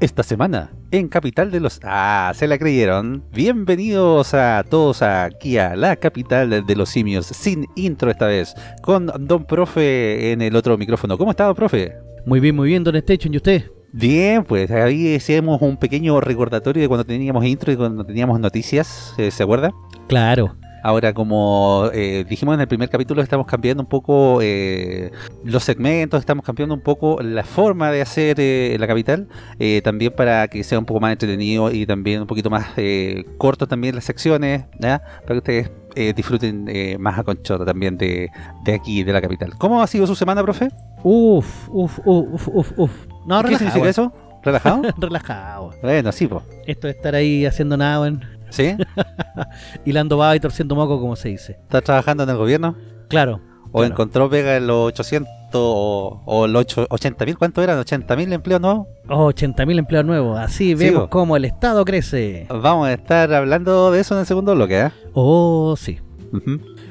Esta semana, en Capital de los... Ah, se la creyeron. Bienvenidos a todos aquí a la capital de los simios, sin intro esta vez, con Don Profe en el otro micrófono. ¿Cómo está, Don Profe? Muy bien, muy bien, Don Station, ¿y usted? Bien, pues ahí hacíamos un pequeño recordatorio de cuando teníamos intro y cuando teníamos noticias, eh, ¿se acuerda? Claro. Ahora, como eh, dijimos en el primer capítulo, estamos cambiando un poco eh, los segmentos, estamos cambiando un poco la forma de hacer eh, la capital, también para que sea un poco más entretenido y también un poquito más corto también las secciones, para que ustedes disfruten más a conchota también de, de, aquí, de la capital. ¿Cómo ha sido su semana, profe? Uf, uf, uf, uf, uf. No, ¿Qué significa eso? ¿Relajado? relajado. Bueno, sí, pues. Esto de estar ahí haciendo nada, bueno. ¿Sí? Hilando baba y torciendo moco, como se dice. ¿Estás trabajando en el gobierno? Claro. ¿O encontró pega en los 800 o, los 80 mil? ¿Cuánto eran? ¿80 mil empleos nuevos? Oh, 80 mil empleos nuevos. Así vemos cómo el Estado crece. Vamos a estar hablando de eso en el segundo bloque, ¿eh? Oh, sí.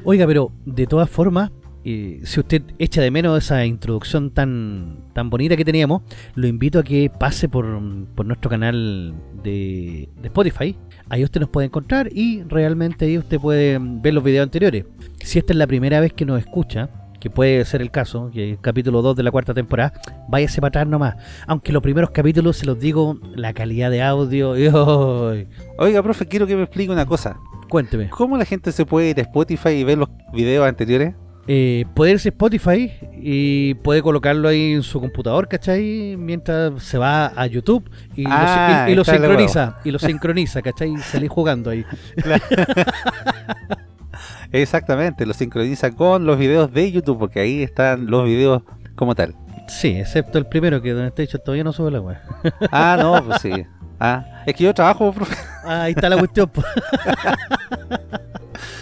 Oiga, pero de todas formas, si usted echa de menos esa introducción tan, tan bonita que teníamos, lo invito a que pase por, nuestro canal de, Spotify. Ahí usted nos puede encontrar y realmente ahí usted puede ver los videos anteriores. Si esta es la primera vez que nos escucha, que puede ser el caso, que el capítulo 2 de la cuarta temporada, váyase para atrás nomás. Aunque los primeros capítulos, se los digo, la calidad de audio... Oiga, profe, quiero que me explique una cosa. Cuénteme. ¿Cómo la gente se puede ir a Spotify y ver los videos anteriores? eh, puede irse Spotify y puede colocarlo ahí en su computador, ¿cachai? Mientras se va a YouTube y, lo, ah, sincroniza, y lo sincroniza, ¿cachai? Y salís jugando ahí. Exactamente, lo sincroniza con los videos de YouTube, porque ahí están los videos como tal. Sí, excepto el primero, que donde está dicho todavía no sube la web. ah, no, pues sí. Ah, es que yo trabajo, profe. Ah, ahí está la cuestión.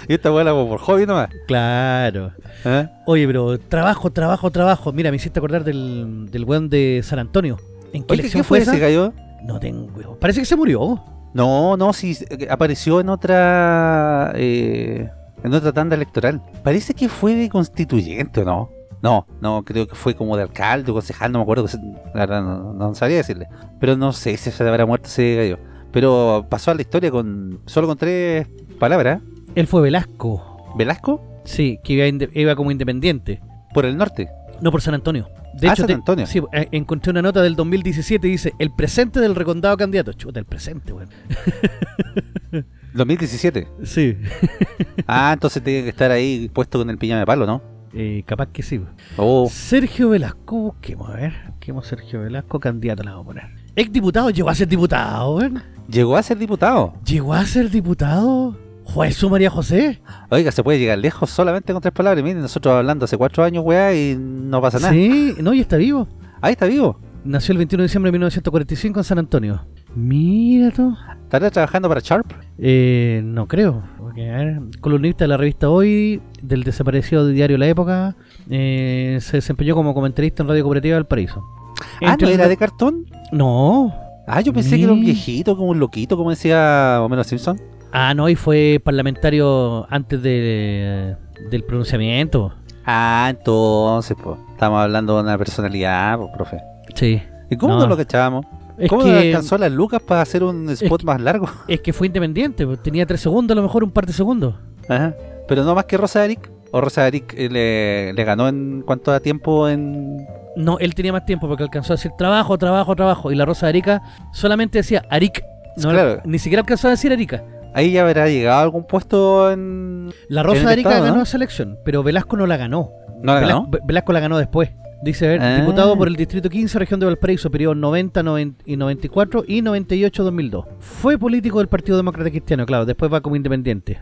y esta weá por hobby nomás. Claro. ¿Eh? Oye, pero trabajo, trabajo, trabajo. Mira, me hiciste acordar del, del weón de San Antonio. ¿En qué, Oye, ¿qué fue ese gallo? No tengo. Parece que se murió. No, no, sí, apareció en otra. Eh, en otra tanda electoral. Parece que fue de constituyente, ¿o no? No, no, creo que fue como de alcalde o concejal, no me acuerdo. La verdad, no, no sabría decirle. Pero no sé si se habrá muerto ese gallo. Pero pasó a la historia con solo con tres palabras. Él fue Velasco. ¿Velasco? Sí, que iba, como independiente. ¿Por el norte? No, por San Antonio. De ah, San Antonio. sí, eh, encontré una nota del 2017 y dice, el presente del recondado candidato. Chuta, el presente, weón. 2017. Sí. ah, entonces tiene que estar ahí puesto con el piñón de palo, ¿no? Eh, capaz que sí. Oh. Sergio Velasco, busquemos, a ver. Busquemos Sergio Velasco, candidato, la vamos a poner. Ex diputado, llegó a ser diputado, weón. ¿Llegó a ser diputado? ¿Llegó a ser diputado? ¿Juez María José? Oiga, se puede llegar lejos solamente con tres palabras. Miren, nosotros hablando hace cuatro años, weá, y no pasa nada. Sí, no, y está vivo. Ahí está vivo. Nació el 21 de diciembre de 1945 en San Antonio. Mira tú. ¿Estará trabajando para Sharp? Eh, no creo. Porque, a ver, columnista de la revista Hoy, del desaparecido diario La Época, eh, se desempeñó como comentarista en Radio Cooperativa del Paraíso. Ah, ¿no era de cartón? No. Ah, yo pensé que era un viejito, como un loquito, como decía Homero Simpson. Ah, no, y fue parlamentario antes de, del pronunciamiento. Ah, entonces, pues, estamos hablando de una personalidad, pues, profe. Sí. ¿Y cómo no, lo cachábamos? ¿Cómo que, alcanzó las lucas para hacer un spot más largo? Es que fue independiente, pues, tenía tres segundos, a lo mejor un par de segundos. Ajá. Pero no más que Rosa Eric. ¿O Rosa Eric eh, le, le ganó en cuanto a tiempo en...? No, él tenía más tiempo porque alcanzó a decir trabajo, trabajo, trabajo. Y la Rosa Erika solamente decía Arik. No, claro. Ni siquiera alcanzó a decir Erika. Ahí ya habrá llegado a algún puesto en. La Rosa Erika ganó esa elección, pero Velasco no la ganó. ¿No la ganó? Velasco la ganó después. Dice, a ver, ah. diputado por el Distrito 15, región de Valparaíso, periodo 90, 90 y 94 y 98-2002. Fue político del Partido Demócrata Cristiano, claro, después va como independiente.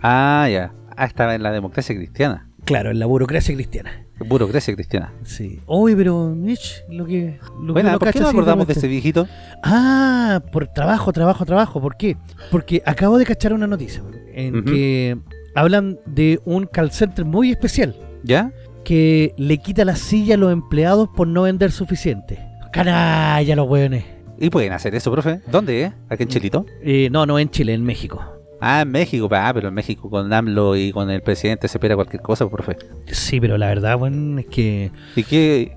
Ah, ya. Ah, estaba en la democracia cristiana. Claro, en la burocracia cristiana. Burocracia cristiana. Sí. Uy, pero, Mitch, lo que. Lo bueno, ¿por qué no acordamos de ese viejito? Ah, por trabajo, trabajo, trabajo. ¿Por qué? Porque acabo de cachar una noticia en que hablan de un call center muy especial. ¿Ya? Que le quita la silla a los empleados por no vender suficiente. Canalla, los hueones. ¿Y pueden hacer eso, profe? ¿Dónde, eh? ¿Aquí en Chilito? Eh, no, no en Chile, en México. Ah, en México, ah, pero en México con AMLO y con el presidente se espera cualquier cosa, profe. Sí, pero la verdad, bueno, es que... ¿Y qué?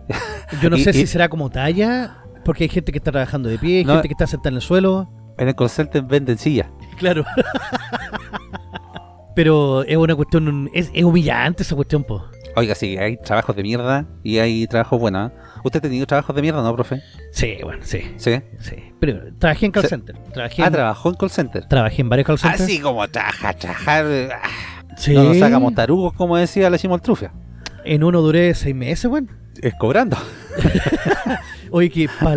Yo no sé si será como talla Porque hay gente que está trabajando de pie, hay No. gente que está sentada en el suelo. En el center venden sillas. Claro. Pero es una cuestión, es, es humillante esa cuestión, po. Oiga, sí, hay trabajos de mierda y hay trabajos buenos. ¿eh? ¿Usted ha tenido trabajos de mierda, no, profe? Sí, bueno, sí, Sí. sí. Pero trabajé en call center. Trabajé, Ah, en, trabajó en call center. trabajé en varios call centers. Así como trabajar, trabajar. ah, Sí. No nos hagamos tarugos, como decía la Chimoltrufia. En uno duré seis meses, weón. Es cobrando. Oye, que para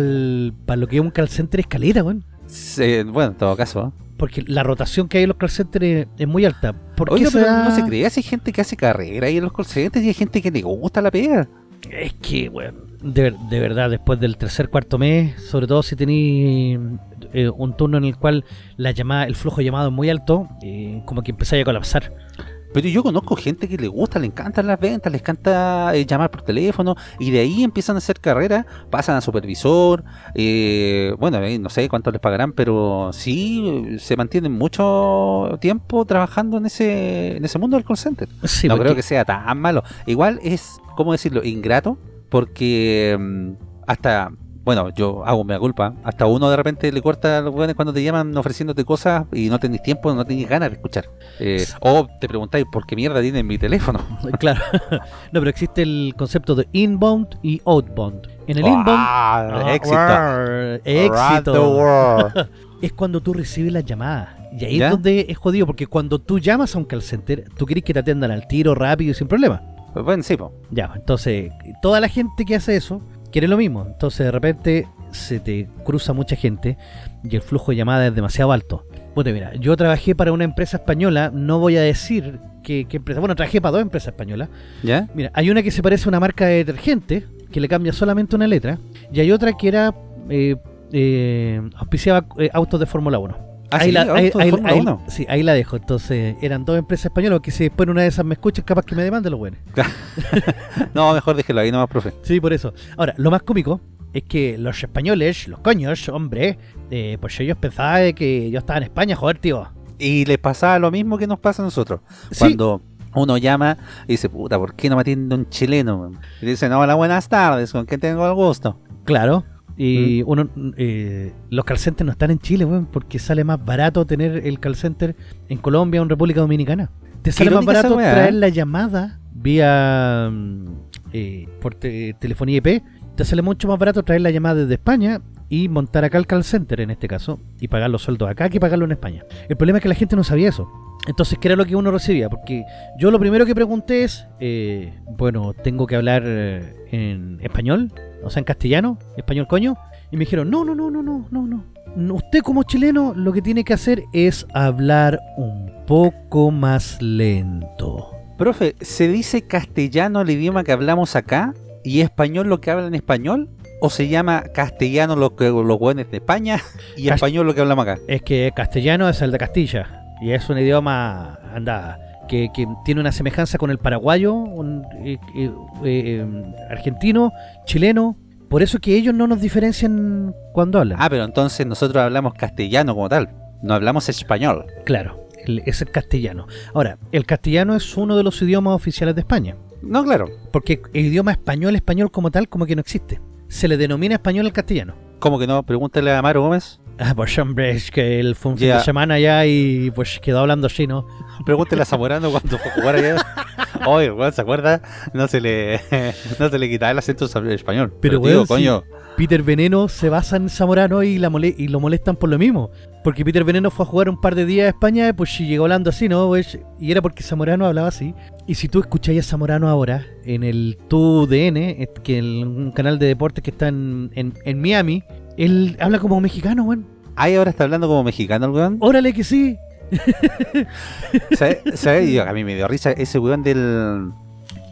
lo que es un call center es caleta, weón. Sí, bueno, en todo caso. ¿eh? Porque la rotación que hay en los call centers es, muy alta. ¿Por qué Oiga, se pero da- no se si hay gente que hace carrera ahí en los call centers y hay gente que le gusta la pega. Es que, weón, de, de verdad, después del tercer, cuarto mes, sobre todo si tení eh, un turno en el cual la llamada, el flujo de llamado es muy alto, eh, como que empezáis a colapsar. Pero yo conozco gente que le gusta, le encantan las ventas, les encanta eh, llamar por teléfono y de ahí empiezan a hacer carrera, pasan a supervisor, eh, bueno, eh, no sé cuánto les pagarán, pero sí se mantienen mucho tiempo trabajando en ese, en ese mundo del call center. Sí, no porque- creo que sea tan malo. Igual es, ¿cómo decirlo? Ingrato, porque mm, hasta, bueno, yo hago mea culpa, hasta uno de repente le corta a los weones cuando te llaman ofreciéndote cosas y no tenés tiempo, no tenés ganas de escuchar. Eh, o te preguntáis, ¿por qué mierda tiene mi teléfono? Claro. no, pero existe el concepto de inbound y outbound. En el inbound... Ah, Ah, éxito. war, éxito. world. Es cuando tú recibes la llamada. Y ahí ¿Ya? es donde es jodido, porque cuando tú llamas a un call center, tú quieres que te atiendan al tiro, rápido y sin problema. Bueno, sí, po. Ya, entonces, toda la gente que hace eso quiere lo mismo. Entonces, de repente, se te cruza mucha gente y el flujo de llamadas es demasiado alto. Bueno, mira, yo trabajé para una empresa española, no voy a decir qué, qué empresa. Bueno, trabajé para dos empresas españolas. ¿Ya? Mira, hay una que se parece a una marca de detergente, que le cambia solamente una letra, y hay otra que era. Eh, eh, auspiciaba eh, autos de Fórmula 1. Ah, ahí sí, la, ahí- ahí- ahí- 1. sí, ahí la dejo. Entonces, eran dos empresas españolas que si después en una de esas me escuchan, capaz que me demanden los buenos. No, mejor déjelo ahí nomás, profe. Sí, por eso. Ahora, lo más cómico es que los españoles, los coños, hombre, eh, pues ellos pensaban que yo estaba en España, joder, tío. Y les pasaba lo mismo que nos pasa a nosotros. Sí. Cuando uno llama y dice, puta, ¿por qué no me atiende un chileno? Y dicen, hola, buenas tardes, ¿con quién tengo el gusto? Claro. Mm. Y uno, eh, los call centers no están en Chile, weón, porque sale más barato tener el call center en Colombia o en República Dominicana. Te sale más barato weá, traer la llamada vía mm, eh, por te- telefonía IP. Te sale mucho más barato traer la llamada desde España y montar acá el call center en este caso y pagar los sueldos acá que pagarlo en España. El problema es que la gente no sabía eso. Entonces, ¿qué era lo que uno recibía? Porque yo lo primero que pregunté es, eh, bueno, tengo que hablar eh, en español, o sea, en castellano, español coño. Y me dijeron, no, no, no, no, no, no, no. Usted como chileno lo que tiene que hacer es hablar un poco más lento. Profe, ¿se dice castellano el idioma que hablamos acá y español lo que hablan en español? ¿O se llama castellano lo que los buenos de España y español lo que hablamos acá? Es que castellano es el de Castilla y es un idioma, anda, que, que tiene una semejanza con el paraguayo, un, eh, eh, eh, argentino, chileno. Por eso que ellos no nos diferencian cuando hablan. Ah, pero entonces nosotros hablamos castellano como tal, no hablamos español. Claro, es el castellano. Ahora, el castellano es uno de los idiomas oficiales de España. No, claro. Porque el idioma español, español como tal, como que no existe. Se le denomina español al castellano. ¿Cómo que no? Pregúntale a Amaro Gómez. Ah, pues hombre, es que él fue un fin Ya. de semana ya y pues quedó hablando así, ¿no? Pregúntale a Zamorano cuando fue a jugar allá. Oye, weón, ¿se acuerda? No se le, no se le quitaba el acento español. Pero, weón, coño, Peter Veneno se basa en Zamorano y, la mole- y lo molestan por lo mismo. Porque Peter Veneno fue a jugar un par de días a España, pues sí llegó hablando así, ¿no? Pues, y era porque Zamorano hablaba así. Y si tú escucháis a Zamorano ahora en el TUDN, que es un canal de deportes que está en, en- en Miami, él habla como mexicano, weón. Ay, ahora está hablando como mexicano el weón. Órale que sí. ¿Sabes? ¿Sabes? Yo, a mí me dio risa ese weón del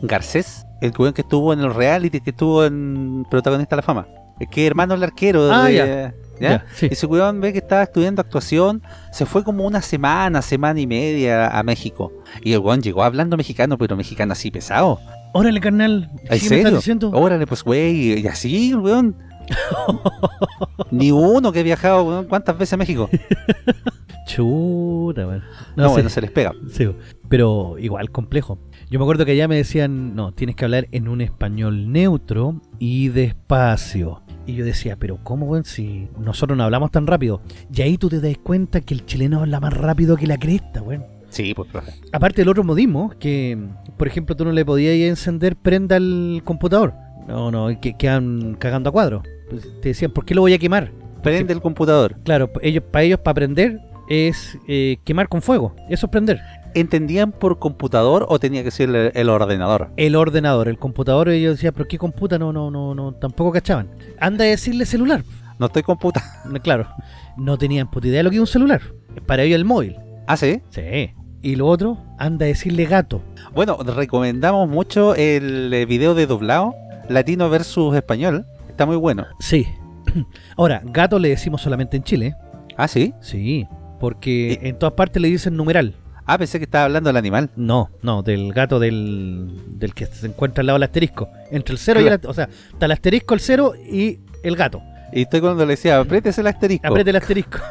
Garcés, el weón que estuvo en el reality, que estuvo en Protagonista de la Fama. Es que hermano el arquero. Ah, de- ya. ¿Ya? Sí. Ese weón ve que estaba estudiando actuación, se fue como una semana, semana y media a México. Y el weón llegó hablando mexicano, pero mexicano así pesado. Órale, carnal. ¿En ¿Qué me estás serio? diciendo? Órale, pues güey, y así, weón. Ni uno que ha viajado, weón, ¿cuántas veces a México? Chuta, weón. No, sé. bueno, se les pega. Sí, pero igual complejo. Yo me acuerdo que allá me decían, no, tienes que hablar en un español neutro y despacio. Y yo decía, pero ¿cómo, weón? Si nosotros no hablamos tan rápido. Y ahí tú te das cuenta que el chileno habla más rápido que la cresta, weón. Sí, pues, profe. Aparte del otro modismo, que por ejemplo tú no le podías encender prenda al computador. No, no, que quedan cagando a cuadro. Pues te decían, ¿por qué lo voy a quemar? Prende el computador. Claro, ellos, para ellos, para prender, es eh, quemar con fuego. Eso es prender. ¿Entendían por computador o tenía que ser el, el ordenador? El ordenador, el computador, ellos decían, ¿pero qué computa? No, no, no, no, tampoco cachaban. Anda a decirle celular. No estoy computando. Claro, no tenían puta idea de lo que es un celular. Para ellos el móvil. ¿Ah, sí? Sí. Y lo otro, anda a decirle gato. Bueno, recomendamos mucho el eh, video de doblado, latino versus español. Está muy bueno. Sí. Ahora, gato le decimos solamente en Chile. ¿Ah, sí? Sí, porque en todas partes le dicen numeral. Ah, pensé que estaba hablando del animal. No, no, del gato del, del que se encuentra al lado del asterisco. Entre el cero y el, o sea, está el asterisco, el cero y el gato. Y estoy cuando le decía, apriétese el asterisco. Apriete el asterisco.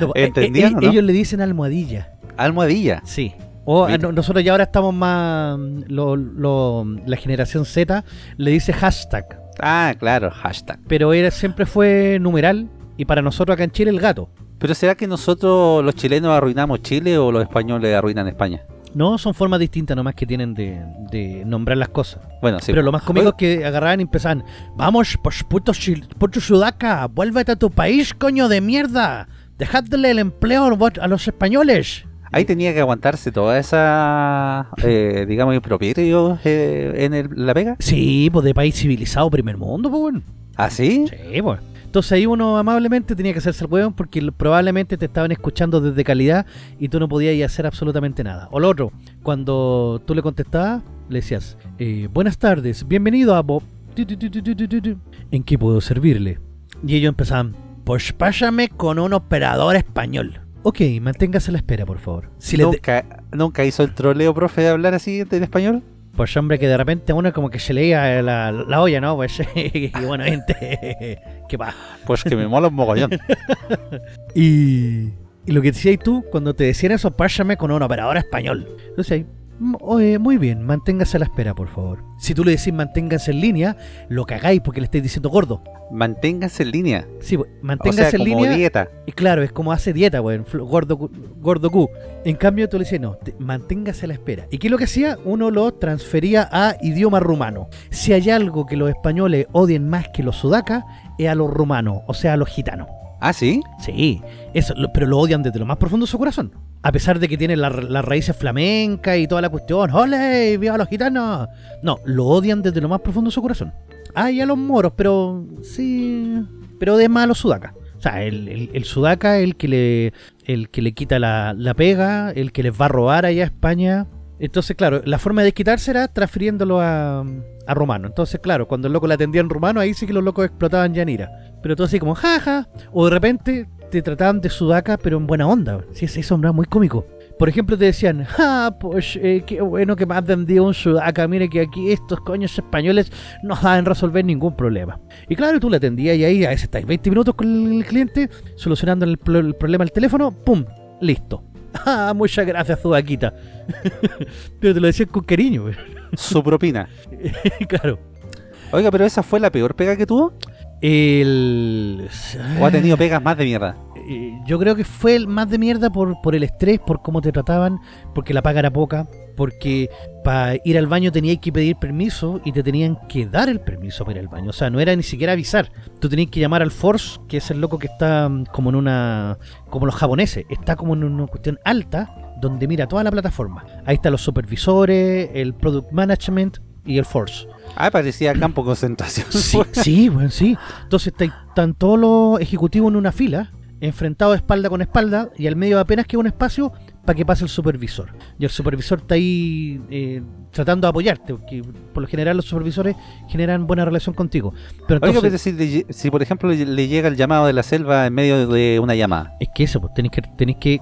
No, eh, ¿Entendían eh, no? Ellos le dicen almohadilla. Almohadilla. Sí. O no- nosotros ya ahora estamos más. Lo, lo- la generación Z le dice hashtag. Ah, claro, hashtag. Pero era, siempre fue numeral. Y para nosotros acá en Chile el gato. Pero ¿será que nosotros los chilenos arruinamos Chile o los españoles arruinan España? No, son formas distintas nomás que tienen de, de nombrar las cosas. Bueno, sí. Pero lo más cómico es que agarraban y empezaban, vamos, pues puto sudaca, vuélvete a tu país, coño de mierda. Dejadle el empleo a los españoles. Ahí tenía que aguantarse toda esa, eh, digamos, impropios eh, en el- la pega. Sí, pues de país civilizado, primer mundo, pues bueno. ¿Ah, sí? Sí, pues. Entonces ahí uno amablemente tenía que hacerse el hueón porque probablemente te estaban escuchando desde calidad y tú no podías ir a hacer absolutamente nada. O lo otro, cuando tú le contestabas, le decías, eh, buenas tardes, bienvenido a Bob. ¿En qué puedo servirle? Y ellos empezaban, pues pásame con un operador español. Ok, manténgase a la espera, por favor. Si le de- ¿Nunca, ¿Nunca hizo el troleo, profe, de hablar así en español? Pues hombre, que de repente uno como que se leía la, la olla, ¿no? Pues, y bueno, gente, ¿qué pasa? Pues que me mola un mogollón. Y, y lo que decías tú, cuando te decían eso, pásame con un operador español. Entonces ahí, "Mm, oye, muy bien, manténgase a la espera, por favor. Si tú le decís manténgase en línea, lo cagáis porque le estáis diciendo gordo. Manténgase en línea. Sí, pues, O manténgase sea, en como línea. dieta. Y claro, es como hace dieta, weón. fl- Gordo, gordo Q. En cambio, tú le dices, no, te- manténgase a la espera. ¿Y qué es lo que hacía? Uno lo transfería a idioma rumano. Si hay algo que los españoles odien más que los sudacas, es a los rumanos, o sea, a los gitanos. ¿Ah, sí? Sí, eso, lo- pero lo odian desde lo más profundo de su corazón. A pesar de que tienen la- las raíces flamencas y toda la cuestión, ¡ole! ¡Viva los gitanos! No, lo odian desde lo más profundo de su corazón. Ah, y a los moros, pero sí. Pero de más a los sudacas. O sea, el, sudaca, el que le, el que le quita la, la pega, el que les va a robar allá a España. Entonces, claro, la forma de quitarse era transfiriéndolo a, romano. Entonces, claro, cuando el loco le atendía en rumano, ahí sí que los locos explotaban ya en ira. Pero todo así como, jaja. O de repente te trataban de sudaca, pero en buena onda. Sí, eso era muy cómico. Por ejemplo, te decían, ah, pues eh, qué bueno que me has vendido un sudaca. Mire que aquí estos coños españoles no saben resolver ningún problema. Y claro, tú le atendías y ahí a veces estáis 20 minutos con el cliente solucionando el, pro- el problema al teléfono, ¡pum! Listo. Ah, muchas gracias, sudaquita. pero te lo decían con cariño. Su propina. claro. Oiga, pero esa fue la peor pega que tuvo. El... ¿O ha tenido pegas más de mierda? Eh, yo creo que fue el más de mierda por, por el estrés, por cómo te trataban, porque la paga era poca, porque para ir al baño tenías que pedir permiso y te tenían que dar el permiso para ir al baño. O sea, no era ni siquiera avisar. Tú tenías que llamar al Force, que es el loco que está mm, como en una... como los japoneses, está como en una cuestión alta, donde mira toda la plataforma. Ahí están los supervisores, el Product Management y el Force. Ah, parecía campo concentración. Sí, sí, bueno, sí. Entonces está- están todos los ejecutivos en una fila, enfrentados espalda con espalda, y al medio apenas queda un espacio para que pase el supervisor. Y el supervisor está ahí eh, tratando de apoyarte, porque por lo general los supervisores generan buena relación contigo. Pero entonces, si, le- si por ejemplo le, le llega el llamado de la selva en medio de una llamada. es que eso, pues tenéis que, tenéis que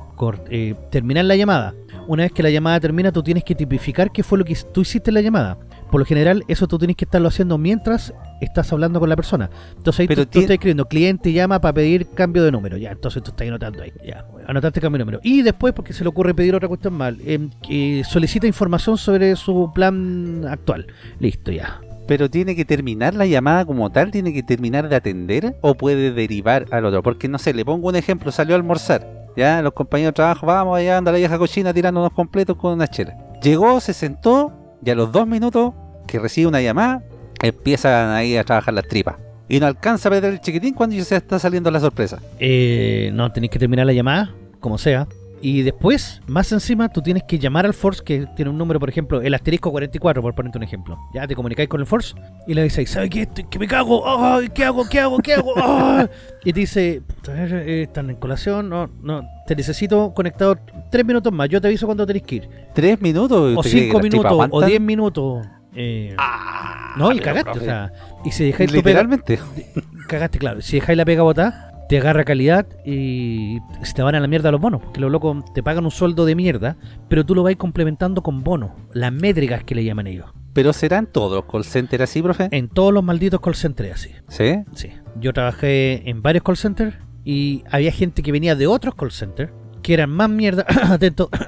eh, terminar la llamada. Una vez que la llamada termina, tú tienes que tipificar qué fue lo que tú hiciste en la llamada. Por lo general, eso tú tienes que estarlo haciendo mientras estás hablando con la persona. Entonces ahí Pero tú, estás escribiendo, cliente llama para pedir cambio de número. Ya, entonces tú estás anotando ahí. Ya, anotaste cambio de número. Y después, porque se le ocurre pedir otra cuestión mal, que solicita información sobre su plan actual. Listo, ya. Pero tiene que terminar la llamada como tal, tiene que terminar de atender o puede derivar al otro. Porque no sé, le pongo un ejemplo, salió a almorzar. Ya, los compañeros de trabajo, vamos allá, anda la vieja cochina tirándonos completos con una chela. Llegó, se sentó y a los dos minutos que recibe una llamada, empiezan ahí a trabajar las tripas. Y no alcanza a perder el chiquitín cuando ya se está saliendo la sorpresa. Eh, no, tenéis que terminar la llamada, como sea. Y después, más encima, tú tienes que llamar al Force, que tiene un número, por ejemplo, el asterisco 44, por ponerte un ejemplo. Ya te comunicáis con el Force y le dices, ¿sabes qué? Estoy- ¿Qué me cago? Ay, ¿Qué hago? ¿Qué hago? ¿Qué hago? Ay. Y te dice, "Puta, eh, están en colación, no, no, te necesito conectado tres minutos más, yo te aviso cuando tenés que ir. Tres minutos. O ¿usted cree que cinco minutos, o diez minutos. Eh, Ah, no, y cagaste, profe, o sea, y si dejáis pega, Literalmente. cagaste, claro. Si dejáis la pega botada, te agarra calidad y se te van a la mierda los bonos. Porque los locos te pagan un sueldo de mierda, pero tú lo vais complementando con bonos. Las métricas que le llaman ellos. Pero serán todos los call centers así, profe. En todos los malditos call centers así. ¿Sí? Sí. Yo trabajé en varios call centers y había gente que venía de otros call centers que eran más mierda. Atento.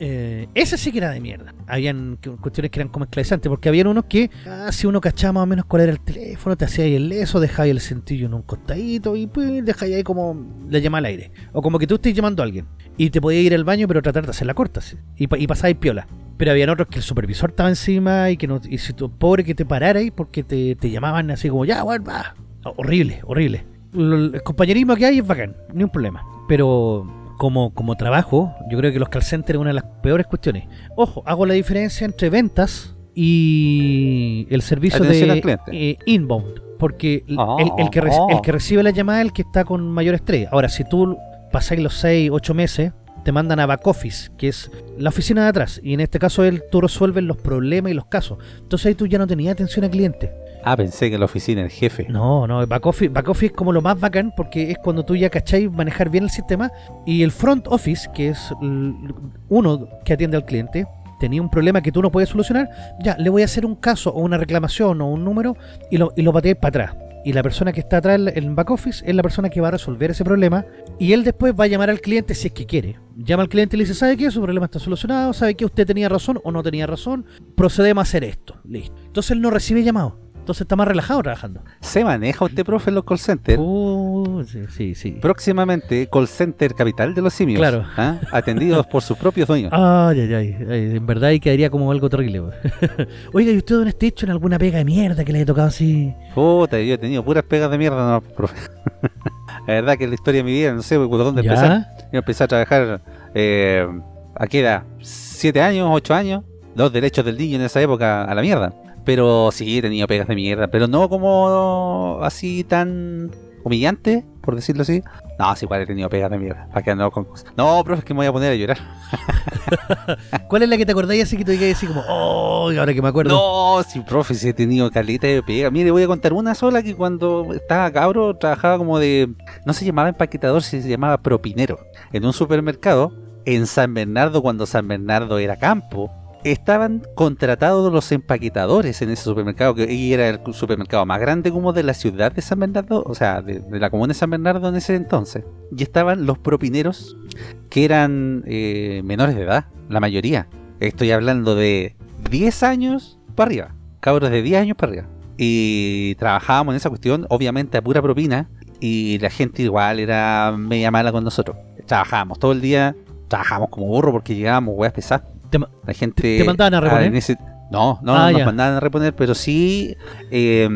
Eh, ese sí que era de mierda. Habían cu- cuestiones que eran como esclavizantes, porque habían unos que, ah, si uno cachaba más o menos cuál era el teléfono, te hacía ahí el leso, dejaba ahí el centillo en un costadito y pues dejáis ahí como la llama al aire. O como que tú estés llamando a alguien y te podías ir al baño, pero tratar de hacerla corta sí, y, y pasabais piola. Pero habían otros que el supervisor estaba encima y que no, y si tú, pobre que te pararais porque te, te llamaban así como, ya, bueno, va. Horrible, horrible. El compañerismo que hay es bacán, ni un problema. Pero como, como trabajo, yo creo que los call centers es una de las peores cuestiones. Ojo, hago la diferencia entre ventas y el servicio Atención de eh, inbound. Porque el, Ah, el- el que reci- ah. el que recibe la llamada es el que está con mayor estrés. Ahora, si tú pasáis los 6, 8 meses, te mandan a back office, que es la oficina de atrás. Y en este caso, él, tú resuelves los problemas y los casos. Entonces ahí tú ya no tenías atención al cliente. Ah, pensé que en la oficina el jefe. No, no, back office, back office es como lo más bacán porque es cuando tú ya cacháis manejar bien el sistema y el front office, que es uno que atiende al cliente, tenía un problema que tú no puedes solucionar, ya, le voy a hacer un caso o una reclamación o un número y lo, y lo para atrás. Y la persona que está atrás en back office es la persona que va a resolver ese problema y él después va a llamar al cliente si es que quiere. Llama al cliente y le dice, ¿sabe qué? Su problema está solucionado, ¿sabe que usted tenía razón o no tenía razón? Procedemos a hacer esto. Listo. Entonces él no recibe llamado. Entonces está más relajado trabajando. ¿Se maneja usted, profe, en los call centers? Uh, sí, sí, sí. Próximamente, call center capital de los simios. Claro. ¿ah? Atendidos por sus propios dueños. Ay, ay, ay, En verdad ahí quedaría como algo terrible. Oiga, ¿y usted dónde está hecho en alguna pega de mierda que le haya tocado así? Puta, yo he tenido puras pegas de mierda, no, profe. la verdad que es la historia de mi vida, no sé por dónde empezar. ¿Ya? Yo empecé a trabajar, eh, ¿a qué edad? ¿Siete años? ¿Ocho años? Los derechos del niño en esa época a la mierda. Pero sí, he tenido pegas de mierda, pero no como así tan humillante, por decirlo así. No, sí, igual he tenido pegas de mierda. ¿Para qué ando con cosas? No, profe, es que me voy a poner a llorar. ¿Cuál es la que te acordáis así que tú digas así como, oh, ahora que me acuerdo? No, sí, profe, sí he tenido caleta de pega. Mire, voy a contar una sola que cuando estaba cabro trabajaba como de. No se llamaba empaquetador, se llamaba propinero. En un supermercado, en San Bernardo, cuando San Bernardo era campo, estaban contratados los empaquetadores en ese supermercado, que era el supermercado más grande como de la ciudad de San Bernardo, o sea, de, de la comuna de San Bernardo en ese entonces. Y estaban los propineros, que eran eh, menores de edad, la mayoría. Estoy hablando de 10 años para arriba, cabros de 10 años para arriba. Y trabajábamos en esa cuestión, obviamente a pura propina, y la gente igual era media mala con nosotros. Trabajábamos todo el día, trabajábamos como burro porque llegábamos weas pesadas. Te La gente. te mandaban a reponer? ese- no, no, Ah, no nos ya. mandaban a reponer, pero sí eh,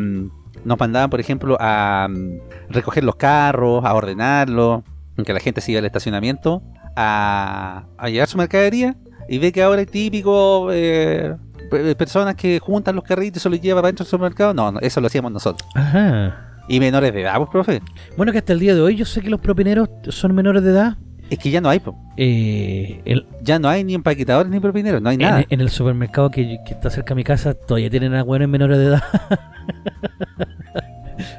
nos mandaban, por ejemplo, a mm, recoger los carros, a ordenarlos, que la gente se iba al estacionamiento, a, a llevar su mercadería y ve que ahora es típico. eh, pe- personas que juntan los carritos y se los llevan para dentro del supermercado. No, no, eso lo hacíamos nosotros. Ajá. Y menores de edad, pues, profe. Bueno, que hasta el día de hoy yo sé que los propineros son menores de edad. Es que ya no hay, po. Eh, el- ya no hay ni empaquetadores ni propineros, no hay en, nada. en el supermercado que, que está cerca de mi casa todavía tienen a buenos menores de edad.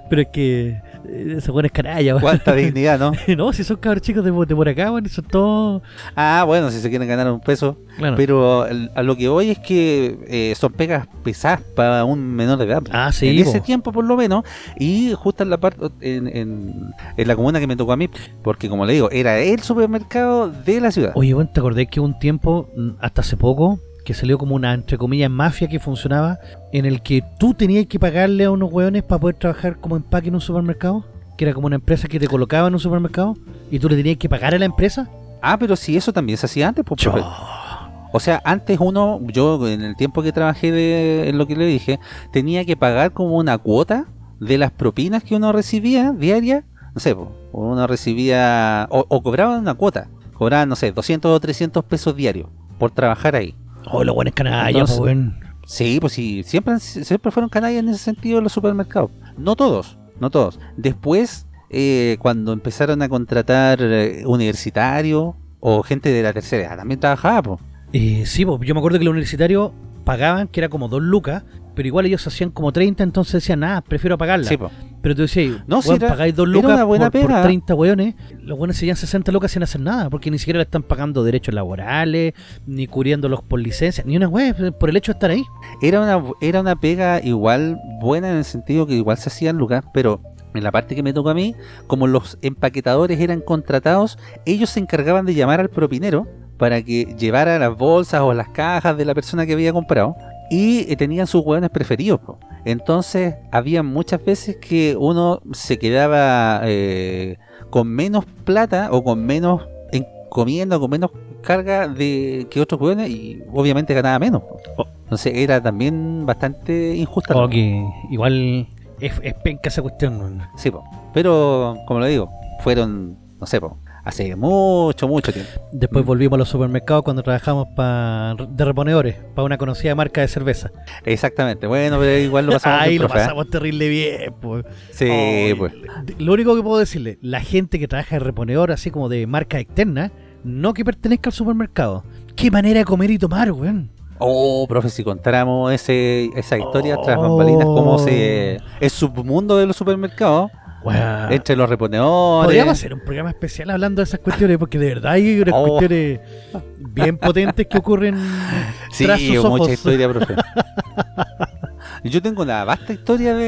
Pero es que eh, canallas, weón. Cuánta dignidad, ¿no? No, si son cabros chicos de, de por acá, weón, son todos. Ah, bueno, si se quieren ganar un peso. Claro. Pero el- a lo que voy es que eh, son pegas pesadas para un menor de edad. Ah, sí, En ese po. tiempo, por lo menos. Y justo en la parte en, en- en la comuna que me tocó a mí. Porque, como le digo, era el supermercado de la ciudad. Oye, bueno, ¿te acordás que un tiempo, mm, hasta hace poco, que salió como una, entre comillas, mafia que funcionaba, en el que tú tenías que pagarle a unos hueones para poder trabajar como empaque en un supermercado, que era como una empresa que te colocaba en un supermercado, y tú le tenías que pagar a la empresa. Ah, pero si eso también se hacía antes, pues. O sea, antes uno, yo en el tiempo que trabajé de, en lo que le dije, tenía que pagar como una cuota de las propinas que uno recibía diaria. No sé, po, uno recibía, o, o cobraba una cuota, cobraban, no sé, 200 o 300 pesos diarios por trabajar ahí. Oh, los buenos canallas, weón. Sí, pues sí, siempre, siempre fueron canallas en ese sentido en los supermercados. No todos, no todos. Después, eh, cuando empezaron a contratar eh, universitarios o gente de la tercera edad, también trabajaba, pues. Eh, sí, po, yo me acuerdo que los universitarios pagaban, que era como dos lucas, pero igual ellos hacían como 30, entonces decían, nada, prefiero pagarla. Sí. Pero tú decías, No, si era- pagáis dos lucas una buena por, por pega. 30 hueones, los buenos se llevan 60 lucas sin hacer nada, porque ni siquiera le están pagando derechos laborales, ni cubriéndolos por licencia, ni una web por el hecho de estar ahí. Era una, era una pega igual buena en el sentido que igual se hacían lucas, pero en la parte que me tocó a mí, como los empaquetadores eran contratados, ellos se encargaban de llamar al propinero para que llevara las bolsas o las cajas de la persona que había comprado y tenían sus hueones preferidos. po. Entonces, había muchas veces que uno se quedaba eh, con menos plata o con menos encomienda o con menos carga de que otros hueones y obviamente ganaba menos. po. Entonces, era también bastante injusta. la O que igual es, es penca esa cuestión. Sí, po. pero como lo digo, fueron, no sé, po, hace mucho, mucho tiempo. Después Mm. volvimos a los supermercados cuando trabajamos pa, de reponedores, para una conocida marca de cerveza. Exactamente, bueno, pero igual lo pasamos Ahí bien, lo profe, ¿eh? pasamos terrible bien. pues. Sí, pues. Lo único que puedo decirle, la gente que trabaja de reponedor, así como de marca externa, no que pertenezca al supermercado. Qué manera de comer y tomar, weón. Oh, profe, si contáramos ese, esa historia tras Oh. bambalinas, cómo se... El submundo de los supermercados, Entre los reponedores... Podríamos hacer un programa especial hablando de esas cuestiones, porque de verdad hay unas Oh. cuestiones bien potentes que ocurren Sí, tras sus ojos. mucha historia, profe. Yo tengo una vasta historia de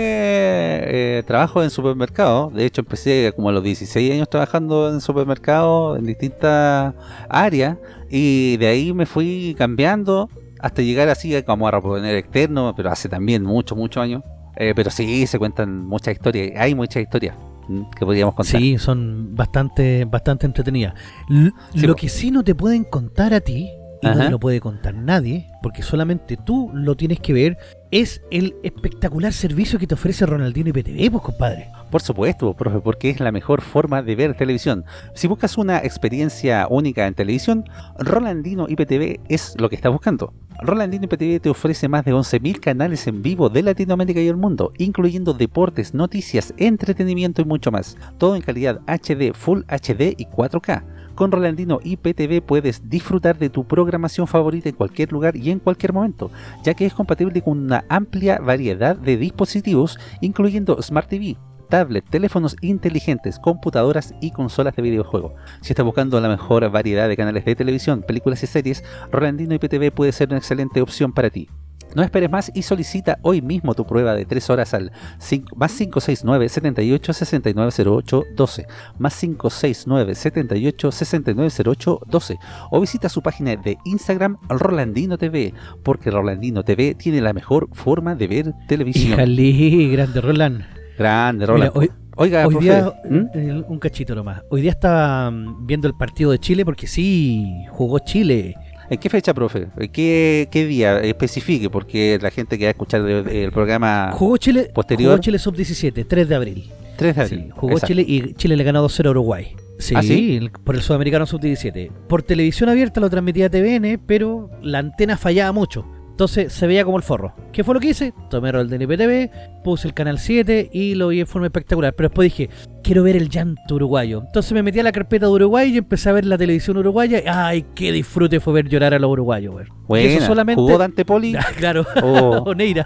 eh, trabajo en supermercados. De hecho, empecé como a los 16 años trabajando en supermercados en distintas áreas. Y de ahí me fui cambiando hasta llegar así como a reponer externo, pero hace también muchos, muchos años. Eh, pero sí, se cuentan muchas historias. Hay muchas historias mm, que podríamos contar. Sí, son bastante, bastante entretenidas. L- Sí, lo que sí no te pueden contar a ti, y no te lo puede contar nadie, porque solamente tú lo tienes que ver, es el espectacular servicio que te ofrece Ronaldinho y PTV, pues compadre. Por supuesto, profe, porque es la mejor forma de ver televisión. Si buscas una experiencia única en televisión, Rolandino IPTV es lo que estás buscando. Rolandino IPTV te ofrece más de 11.000 canales en vivo de Latinoamérica y el mundo, incluyendo deportes, noticias, entretenimiento y mucho más. Todo en calidad HD, Full HD y 4K. Con Rolandino IPTV puedes disfrutar de tu programación favorita en cualquier lugar y en cualquier momento, ya que es compatible con una amplia variedad de dispositivos, incluyendo Smart TV, tablet, teléfonos inteligentes, computadoras y consolas de videojuego. Si estás buscando la mejor variedad de canales de televisión, películas y series, Rolandino IPTV puede ser una excelente opción para ti. No esperes más y solicita hoy mismo tu prueba de 3 horas al cinco- más 569 78 6908 12 más 569 78 6908 12 o visita su página de Instagram Rolandino TV porque Rolandino TV tiene la mejor forma de ver televisión. Híjale, grande Roland. Grande, Mira, Roland. hoy, Oiga, hoy profe, día, ¿Mm? eh, un cachito nomás. Hoy día estaba mm, viendo el partido de Chile porque sí, jugó Chile. ¿En qué fecha, profe? ¿En qué, qué día? Especifique, porque la gente que va a escuchar el, el programa Jugó Chile, posterior. jugó Chile sub-17, 3 de abril. 3 de Sí, abril. jugó Exacto. Chile y Chile le ganó 2-0 a Uruguay. Sí, ¿Ah, sí? por el Sudamericano Sub-17. Por televisión abierta lo transmitía TVN, pero la antena fallaba mucho. Entonces se veía como el forro. ¿Qué fue lo que hice? Tomé el DNPTV, puse el canal 7 y lo vi en forma espectacular. Pero después dije, quiero ver el llanto uruguayo. Entonces me metí a la carpeta de Uruguay y empecé a ver la televisión uruguaya. ¡Ay, qué disfrute fue ver llorar a los uruguayos! güey. Buena. eso solamente... ¿Jugó Dante Poli? Ah, claro, o Oneira.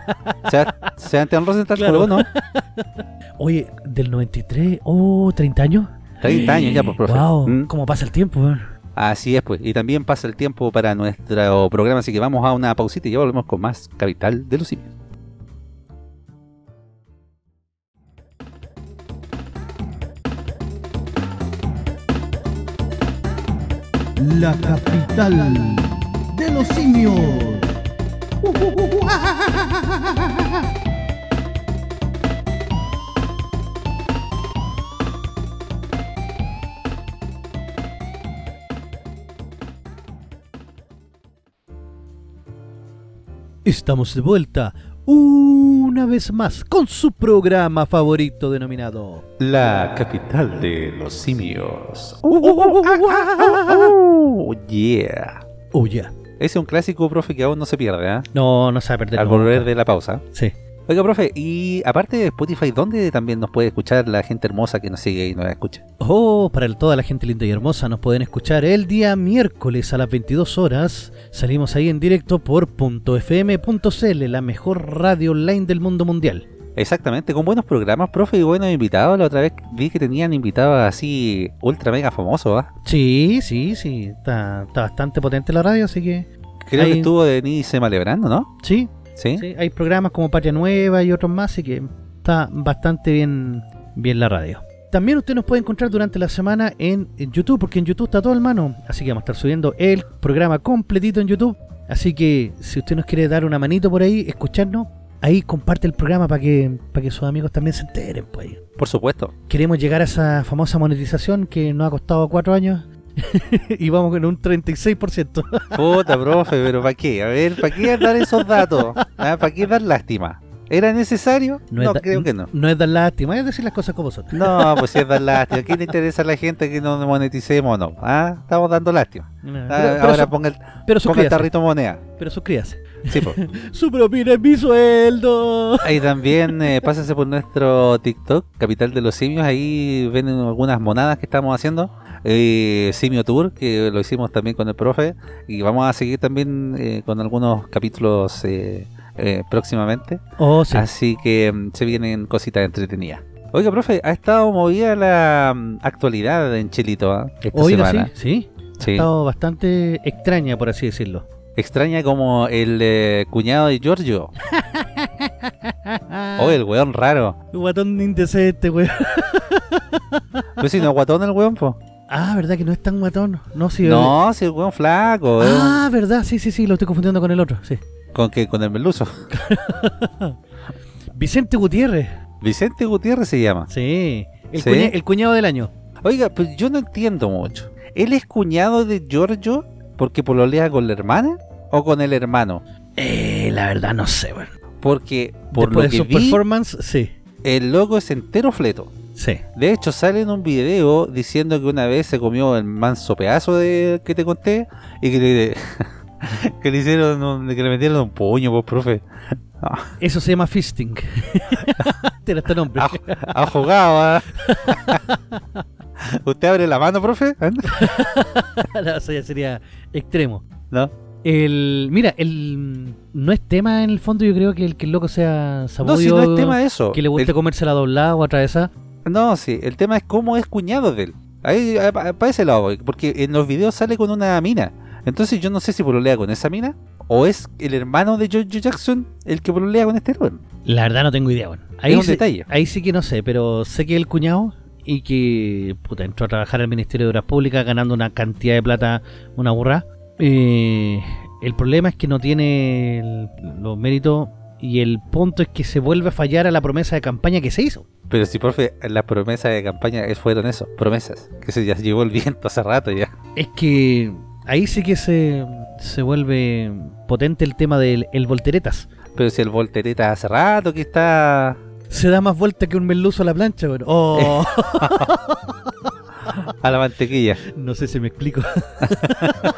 Seb- Sebastián Rosenthal Claro. jugó, ¿no? Oye, del 93, oh, 30 años. 30 años ya, pues, profe. Wow, ¿Mm? cómo pasa el tiempo, weón. Así es, pues. Y también pasa el tiempo para nuestro programa, así que vamos a una pausita y ya volvemos con más Capital de los Simios. La capital de los simios. Estamos de vuelta una vez más con su programa favorito denominado La capital de los simios. Oh, yeah. Oh yeah. Ese es un clásico, profe, que aún no se pierde, ¿ah? No, no se va a perder. Al nunca. volver de la pausa. Sí. Oiga, profe, y aparte de Spotify, ¿dónde también nos puede escuchar la gente hermosa que nos sigue y nos escucha? Oh, para toda la gente linda y hermosa nos pueden escuchar el día miércoles a las 22 horas. Salimos ahí en directo por .fm.cl, la mejor radio online del mundo mundial. Exactamente, con buenos programas, profe, y buenos invitados. La otra vez vi que tenían invitados así ultra mega famosos, ¿ah? Sí, sí, sí. Está, está bastante potente la radio, así que Creo Ahí- que estuvo Denise Malebrando, ¿no? sí, Sí. sí. Hay programas como Patria Nueva y otros más, así que está bastante bien, bien la radio. También usted nos puede encontrar durante la semana en, en YouTube, porque en YouTube está todo en mano. Así que vamos a estar subiendo el programa completito en YouTube. Así que si usted nos quiere dar una manito por ahí, escucharnos, ahí comparte el programa para que, para que sus amigos también se enteren. Pues. Por supuesto. Queremos llegar a esa famosa monetización que nos ha costado cuatro años. y vamos con un 36%. Puta, profe, pero ¿para qué? A ver, ¿para qué dar esos datos? ¿Ah? ¿Para qué dar lástima? ¿Era necesario? No, da- creo que no. No es dar lástima, es decir las cosas como son. No, pues si es dar lástima. ¿A quién le interesa a la gente que no moneticemos o no? ¿Ah? Estamos dando lástima. Ah, pero ahora ponga el, pero ponga el tarrito moneda. Pero suscríbase. Sí, pues. Su propina es mi sueldo. Ahí también eh, pásase por nuestro TikTok, Capital de los Simios. Ahí ven algunas monadas que estamos haciendo. Eh, Simio Tour, que lo hicimos también con el profe. Y vamos a seguir también eh, con algunos capítulos eh, eh, próximamente. Oh, sí. Así que mm, se vienen cositas entretenidas. Oiga, profe, ha estado movida la mm, actualidad en Chilito ¿ah? esta Oiga, sí, semana. sí. Ha Sí. estado bastante extraña, por así decirlo. Extraña como el eh, cuñado de Giorgio. O el weón raro. Guatón indecente, weón. Pues si no guatón el weón, po. Ah, ¿verdad que no es tan guatón? No, sí. No, si el weón flaco. es un- Ah, ¿verdad? Sí, sí, sí, lo estoy confundiendo con el otro, sí. ¿Con qué? Con el meluso. Vicente Gutiérrez. Vicente Gutiérrez se llama. Sí. El, ¿Sí? cuña- el cuñado del año. Oiga, pues yo no entiendo mucho. ¿Él es cuñado de Giorgio porque pololea con la hermana o con el hermano? Eh, la verdad no sé, weón. Porque por Después lo de su vi, performance, sí. el loco es entero fleto. Sí. De hecho, sale en un video diciendo que una vez se comió el manso pedazo de que te conté y que le, que le hicieron un- que le metieron un puño, pues, profe. Eso se llama fisting. Tiene este nombre. Ha, ha jugado, ¿ah? ¿Usted abre la mano, profe? No, eso ya sería extremo. ¿No? El, mira, el no es tema en el fondo, yo creo que el que el loco sea No, sabudio, si no es tema de eso. que le guste El- comerse la doblada o atravesada. No, sí, el tema es cómo es cuñado de él. Ahí, pa- para ese lado, porque en los videos sale con una mina. Entonces yo no sé si pololea con esa mina o es el hermano de George Jackson el que pololea con este hermano. La verdad no tengo idea, bueno. Ahí, Es un sí- detalle. ahí sí que no sé, pero sé que el cuñado y que puta, entró a trabajar al Ministerio de Obras Públicas ganando una cantidad de plata, una burra. Eh, el problema es que no tiene el- los méritos y el punto es que se vuelve a fallar a la promesa de campaña que se hizo. Pero si, profe, la promesa de campaña fueron eso, promesas. Que se ya llevó el viento hace rato ya. Es que ahí sí que se, se vuelve potente el tema del el volteretas. Pero si el voltereta hace rato que está Se da más vuelta que un merluzo a la plancha, weón. Oh, a la mantequilla. no sé si me explico.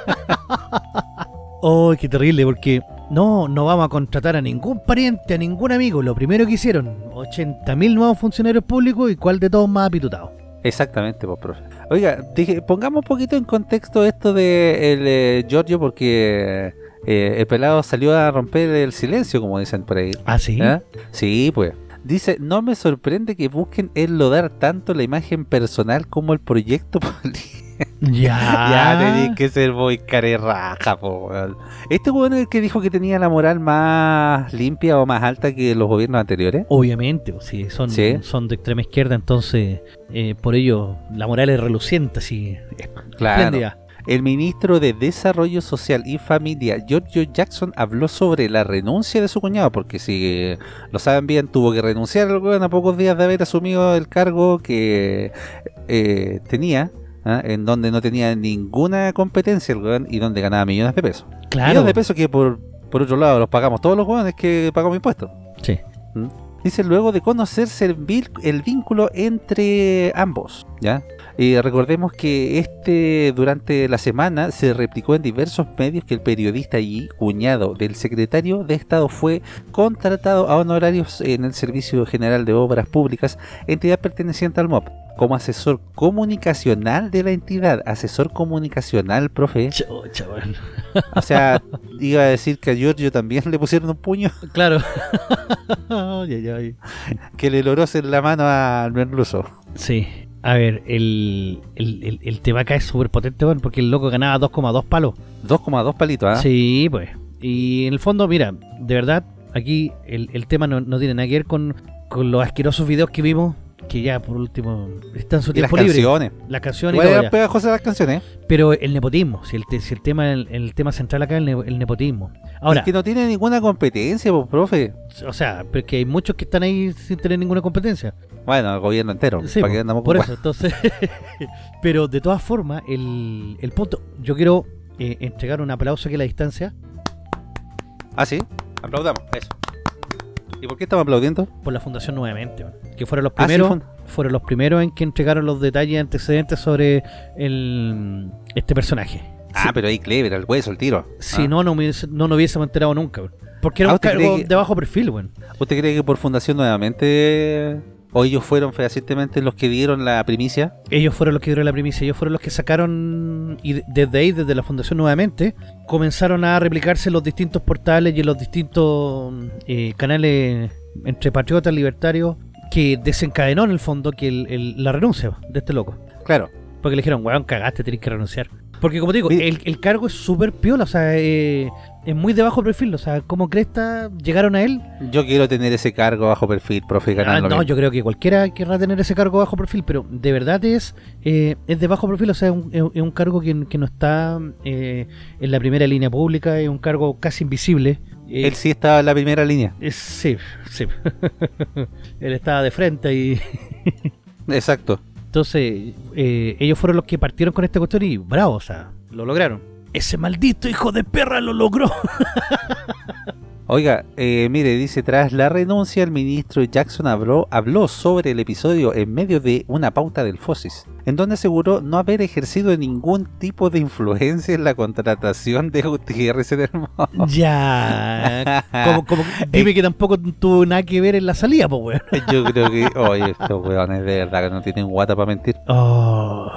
oh, qué terrible, porque no, no vamos a contratar a ningún pariente, a ningún amigo. Lo primero que hicieron, 80.000 nuevos funcionarios públicos y cuál de todos más apitutado. Exactamente, pues, profe. Oiga, dije, pongamos un poquito en contexto esto de el eh, Giorgio porque eh, el pelado salió a romper el silencio, como dicen por ahí. Ah, sí. ¿Ah? Sí, pues. Dice, no me sorprende que busquen enlodar tanto la imagen personal como el proyecto político. Ya. Ya tenéis que ser muy carerraja, po. weón. Este weón es el que dijo que tenía la moral más limpia o más alta que los gobiernos anteriores. Obviamente, sí, son, Sí. son de extrema izquierda, entonces eh, por ello la moral es reluciente, así, Claro. espléndida. El ministro de Desarrollo Social y Familia, Giorgio Jackson, habló sobre la renuncia de su cuñado, porque si lo saben bien, tuvo que renunciar al a pocos días de haber asumido el cargo que eh, tenía, ¿ah? en donde no tenía ninguna competencia el gobierno y donde ganaba millones de pesos. Claro. Millones de pesos que por, por otro lado los pagamos todos los jóvenes que pagamos impuestos. Sí. ¿Mm? Dice luego de conocerse el, el vínculo entre ambos, ¿ya? Y recordemos que este durante la semana se replicó en diversos medios que el periodista y cuñado del secretario de Estado fue contratado a honorarios en el Servicio General de Obras Públicas, entidad perteneciente al MOP, como asesor comunicacional de la entidad. Asesor comunicacional, profe. O sea, iba a decir que a Giorgio también le pusieron un puño. Claro. que le logró en la mano al merluzo. Sí. A ver, el, el, el, tema acá es súper potente, porque el loco ganaba 2,2 palos. 2,2 palitos, ¿ah? Sí, pues. Y en el fondo, mira, de verdad, aquí el, el tema no, no, tiene nada que ver con, con los asquerosos videos que vimos que ya por último están su tiempo las libre. Canciones. Las canciones. Igual pegajosas las canciones. Pero el nepotismo, si el, si el tema el, tema central acá es el, nepotismo. Ahora, es que no tiene ninguna competencia, pues, profe. O sea, porque hay muchos que están ahí sin tener ninguna competencia. Bueno, el gobierno entero. Sí, para que andamos por eso, entonces. pero de todas formas, el, el punto. Yo quiero eh, entregar un aplauso aquí a la distancia. Ah, sí. Aplaudamos, eso. ¿Y por qué estamos aplaudiendo? Por la fundación nuevamente, que fueron los ah, primeros, fueron los primeros en que entregaron los detalles antecedentes sobre el, este personaje. Ah, pero ahí clever, el hueso, el tiro. Si ah. no, no, no, hubiésemos enterado nunca. Porque era ah, un cargo de bajo perfil, weón. ¿Usted cree que por fundación nuevamente ¿O ellos fueron fehacientemente los que dieron la primicia? Ellos fueron los que dieron la primicia, ellos fueron los que sacaron, y desde ahí, desde la fundación nuevamente, comenzaron a replicarse los distintos portales y en los distintos eh, canales entre patriotas, libertarios, que desencadenó en el fondo que la renuncia de este loco. Claro. Porque le dijeron, weón, cagaste, tenés que renunciar. Porque como te digo, el, cargo es súper piola, o sea, eh, es muy de bajo perfil, o sea, como cresta llegaron a él. Yo quiero tener ese cargo bajo perfil, profe, ah, No, yo creo que cualquiera querrá tener ese cargo bajo perfil, pero de verdad es eh, es de bajo perfil, o sea, es un, cargo que, no está eh, en la primera línea pública, es un cargo casi invisible. Él sí estaba en la primera línea. sí, sí. Él estaba de frente y... Exacto. Entonces, eh, ellos fueron los que partieron con esta cuestión y bravo, o sea, lo lograron. Ese maldito hijo de perra lo logró. Oiga, eh, mire, dice, tras la renuncia, el ministro Jackson habló, habló sobre el episodio en medio de una pauta del FOSIS, en donde aseguró no haber ejercido ningún tipo de influencia en la contratación de Gutiérrez en el Ya, como, dime que tampoco tuvo nada que ver en la salida, pues, weón. Yo creo que, oye, estos weones de verdad que no tienen guata para mentir. Oh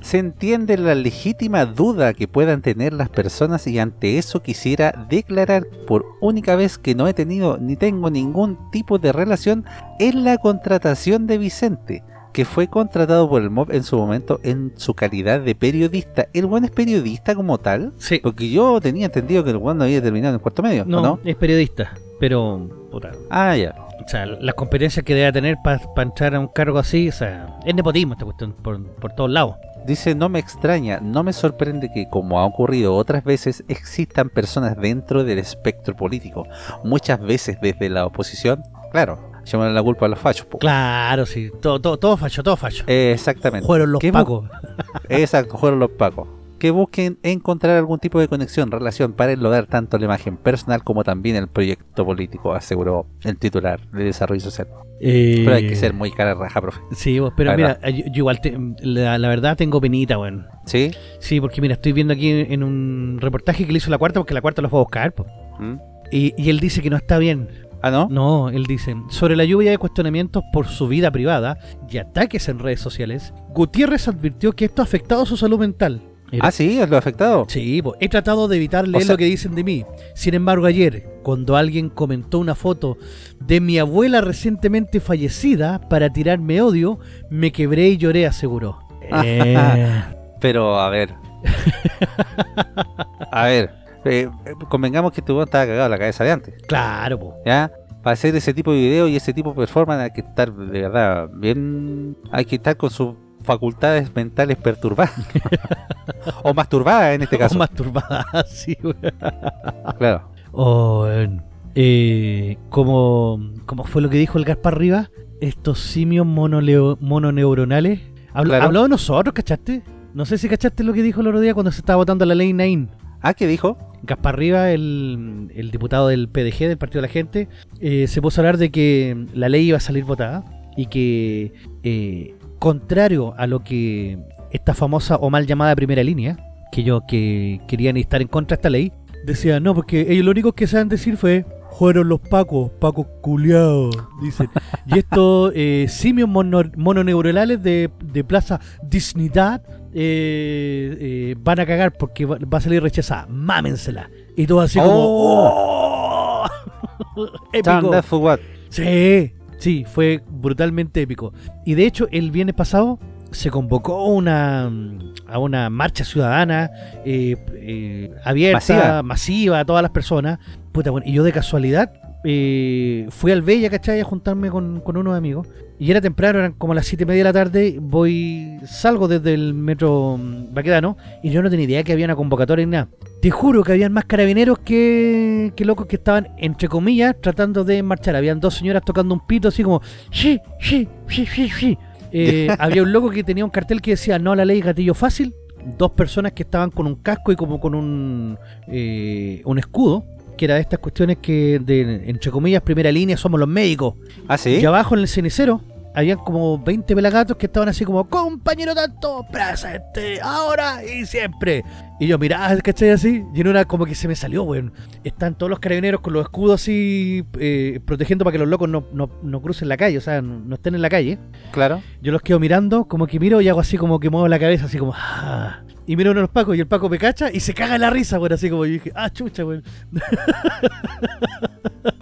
se entiende la legítima duda que puedan tener las personas y ante eso quisiera declarar por única vez que no he tenido ni tengo ningún tipo de relación en la contratación de Vicente, que fue contratado por el MOB en su momento en su calidad de periodista. ¿El buen es periodista como tal? Sí. Porque yo tenía entendido que el buen no había terminado en el cuarto medio, ¿no? No, es periodista, pero... Ah, ya. O sea, las competencias que debe tener para entrar a un cargo así, o sea, es nepotismo esta cuestión por, por todos lados. Dice, no me extraña, no me sorprende que, como ha ocurrido otras veces, existan personas dentro del espectro político, muchas veces desde la oposición, claro, llaman la culpa a los fachos. Claro, sí, todo, todo, todo facho, todo facho. exactamente. Fueron los pacos. Exacto, fueron los pacos que busquen encontrar algún tipo de conexión, relación para enlodar tanto la imagen personal como también el proyecto político, aseguró el titular de Desarrollo Social. Eh, pero hay que ser muy cara raja, profe. Sí, pero mira, yo, igual, la, verdad tengo penita, bueno. ¿Sí? Sí, porque mira, estoy viendo aquí en un reportaje que le hizo la cuarta, porque la cuarta lo fue a buscar, ¿Mm? y, y él dice que no está bien. ¿Ah, no? No, él dice, sobre la lluvia de cuestionamientos por su vida privada y ataques en redes sociales, Gutiérrez advirtió que esto ha afectado su salud mental Ah, sí, lo ha afectado. Sí, he tratado de evitar leer lo que dicen de mí. Sin embargo, ayer, cuando alguien comentó una foto de mi abuela recientemente fallecida para tirarme odio, me quebré y lloré, aseguró. Eh. Pero, a ver. a ver, eh, convengamos que tu estaba cagado la cabeza de antes. Claro, po. ¿Ya? Para hacer ese tipo de video y ese tipo de performance hay que estar de verdad bien. Hay que estar con su facultades mentales perturbadas. o masturbadas en este caso. O masturbadas, sí. Claro. O, eh, como, como fue lo que dijo el Gaspar Rivas, estos simios monoleo- mononeuronales. Claro. Habló de nosotros, ¿cachaste? No sé si cachaste lo que dijo el otro día cuando se estaba votando la ley Nain. Ah, ¿qué dijo? Gaspar Riva, el, el diputado del PDG, del Partido de la Gente, eh, se puso a hablar de que la ley iba a salir votada y que, eh, contrario a lo que esta famosa o mal llamada primera línea, que ellos que querían estar en contra de esta ley, decían, no, porque ellos lo único que saben decir fue, fueron los pacos, pacos culiados, dicen. y estos eh, simios mono- de, de Plaza Dignidad eh, eh, van a cagar porque va, va a salir rechazada. Mámensela. Y todo así como... Oh. ¡oh! Épico. Sí, sí, fue brutalmente épico. Y de hecho, el viernes pasado se convocó una a una marcha ciudadana eh, eh, abierta, Masiva. masiva. a todas las personas. Puta, bueno, y yo de casualidad eh, fui al Bella, ¿cachai? A juntarme con, con unos amigos. Y era temprano, eran como las 7 y media de la tarde. Voy, salgo desde el metro mm, Baquedano y yo no tenía idea que había una convocatoria ni nada. Te juro que habían más carabineros que, que locos que estaban, entre comillas, tratando de marchar. Habían dos señoras tocando un pito así como, sí, sí, sí, sí, sí. Eh, había un loco que tenía un cartel que decía no a la ley gatillo fácil. Dos personas que estaban con un casco y como con un, eh, un escudo. Que era de estas cuestiones que, de, entre comillas, primera línea, somos los médicos. Ah, sí. Y abajo en el cenicero habían como 20 pelagatos que estaban así como, compañero tanto, presente, ahora y siempre. Y yo miraba, ¿cachai? Así, y en una como que se me salió, weón. Están todos los carabineros con los escudos así, eh, protegiendo para que los locos no, no, no crucen la calle, o sea, no, no estén en la calle. Claro. Yo los quedo mirando, como que miro y hago así como que muevo la cabeza, así como, ah. Y miro a uno de los pacos y el paco me cacha y se caga la risa, weón, así como yo dije, ah, chucha, weón.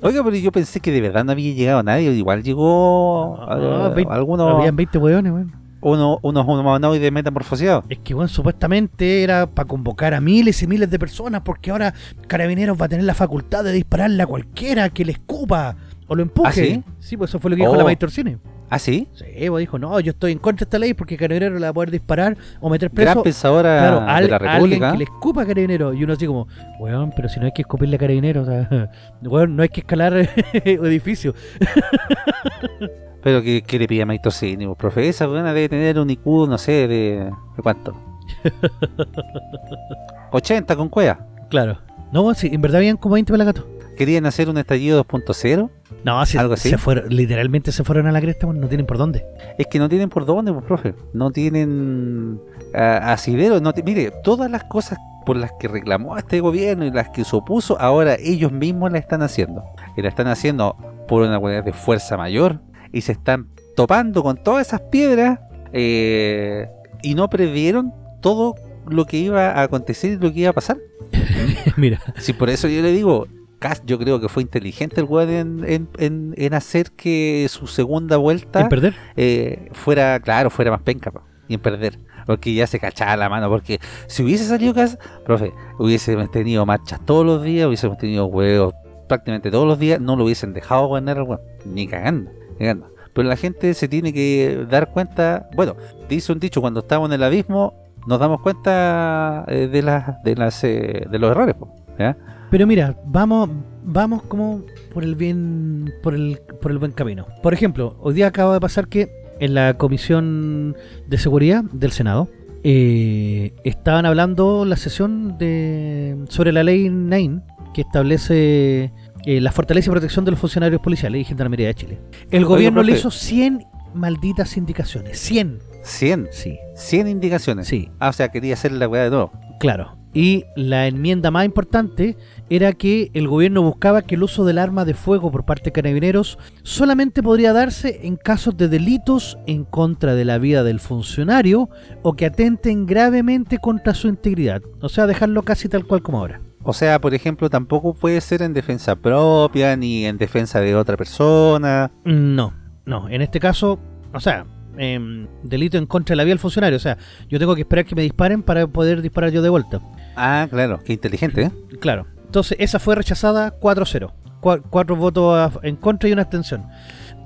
Oiga, pero yo pensé que de verdad no había llegado nadie. Igual llegó Ah, eh, veinte- algunos Habían 20 weones, weón. uno, unos humanoides metamorfoseados. Es que, bueno, supuestamente era para convocar a miles y miles de personas, porque ahora Carabineros va a tener la facultad de dispararle a cualquiera que le escupa o lo empuje. ¿Ah, sí? pues eso fue lo que dijo Oh. la Maestra Cine. ¿Ah, sí? Sí, pues dijo, no, yo estoy en contra de esta ley porque Carabineros la va a poder disparar o meter preso. Gran pensadora Claro, de al- la a alguien República. que le escupa a Carabineros. Y uno así como, weón, pero si no hay que escupirle a Carabineros, o sea, weón, no hay que escalar edificios. Pero que, que le pide a Maito profe. Esa buena debe tener un IQ, no sé, de, ¿de cuánto. 80 con cueva. Claro. No, sí, en verdad habían como 20 pelagatos. Querían hacer un estallido 2.0. No, sí, ¿Algo así? se fueron, literalmente se fueron a la cresta, no tienen por dónde. Es que no tienen por dónde, pues, profe. No tienen ah, asidero. No mire, todas las cosas por las que reclamó este gobierno y las que se opuso, ahora ellos mismos la están haciendo. Y la están haciendo por una cualidad de fuerza mayor. Y se están topando con todas esas piedras. eh, y no previeron todo lo que iba a acontecer y lo que iba a pasar. Mira, Sí, por eso yo le digo, Cast yo creo que fue inteligente el weón en, en- en- en hacer que su segunda vuelta en perder. eh, fuera, claro, fuera más penca po, y en perder. Porque ya se cachaba la mano. Porque si hubiese salido Cast, profe, hubiésemos tenido marchas todos los días, hubiésemos tenido huevos prácticamente todos los días, no lo hubiesen dejado ganar al weón. Ni cagando, ni cagando. Pero la gente se tiene que dar cuenta, bueno, dice un dicho, cuando estamos en el abismo, nos damos cuenta eh, de las de las eh, de los errores, po, ¿ya? Pero mira, vamos, vamos como por el bien, por el, por el buen camino. Por ejemplo, hoy día acaba de pasar que en la comisión de seguridad del Senado eh, estaban hablando la sesión de sobre la ley 9 que establece eh, la fortaleza y protección de los funcionarios policiales y gendarmería de Chile. El gobierno le hizo 100 malditas indicaciones. 100. 100, Sí, 100 indicaciones. sí. Ah, o sea, quería hacer la weá de nuevo. Claro. Y la enmienda más importante era que el gobierno buscaba que el uso del arma de fuego por parte de carabineros solamente podría darse en casos de delitos en contra de la vida del funcionario o que atenten gravemente contra su integridad. O sea, dejarlo casi tal cual como ahora. O sea, por ejemplo, tampoco puede ser en defensa propia ni en defensa de otra persona. No, no. En este caso, o sea, em, delito en contra de la vida del funcionario. O sea, yo tengo que esperar que me disparen para poder disparar yo de vuelta. Ah, claro, qué inteligente, ¿eh? Claro. Entonces, esa fue rechazada 4-0. Cua- cuatro votos a- en contra y una abstención.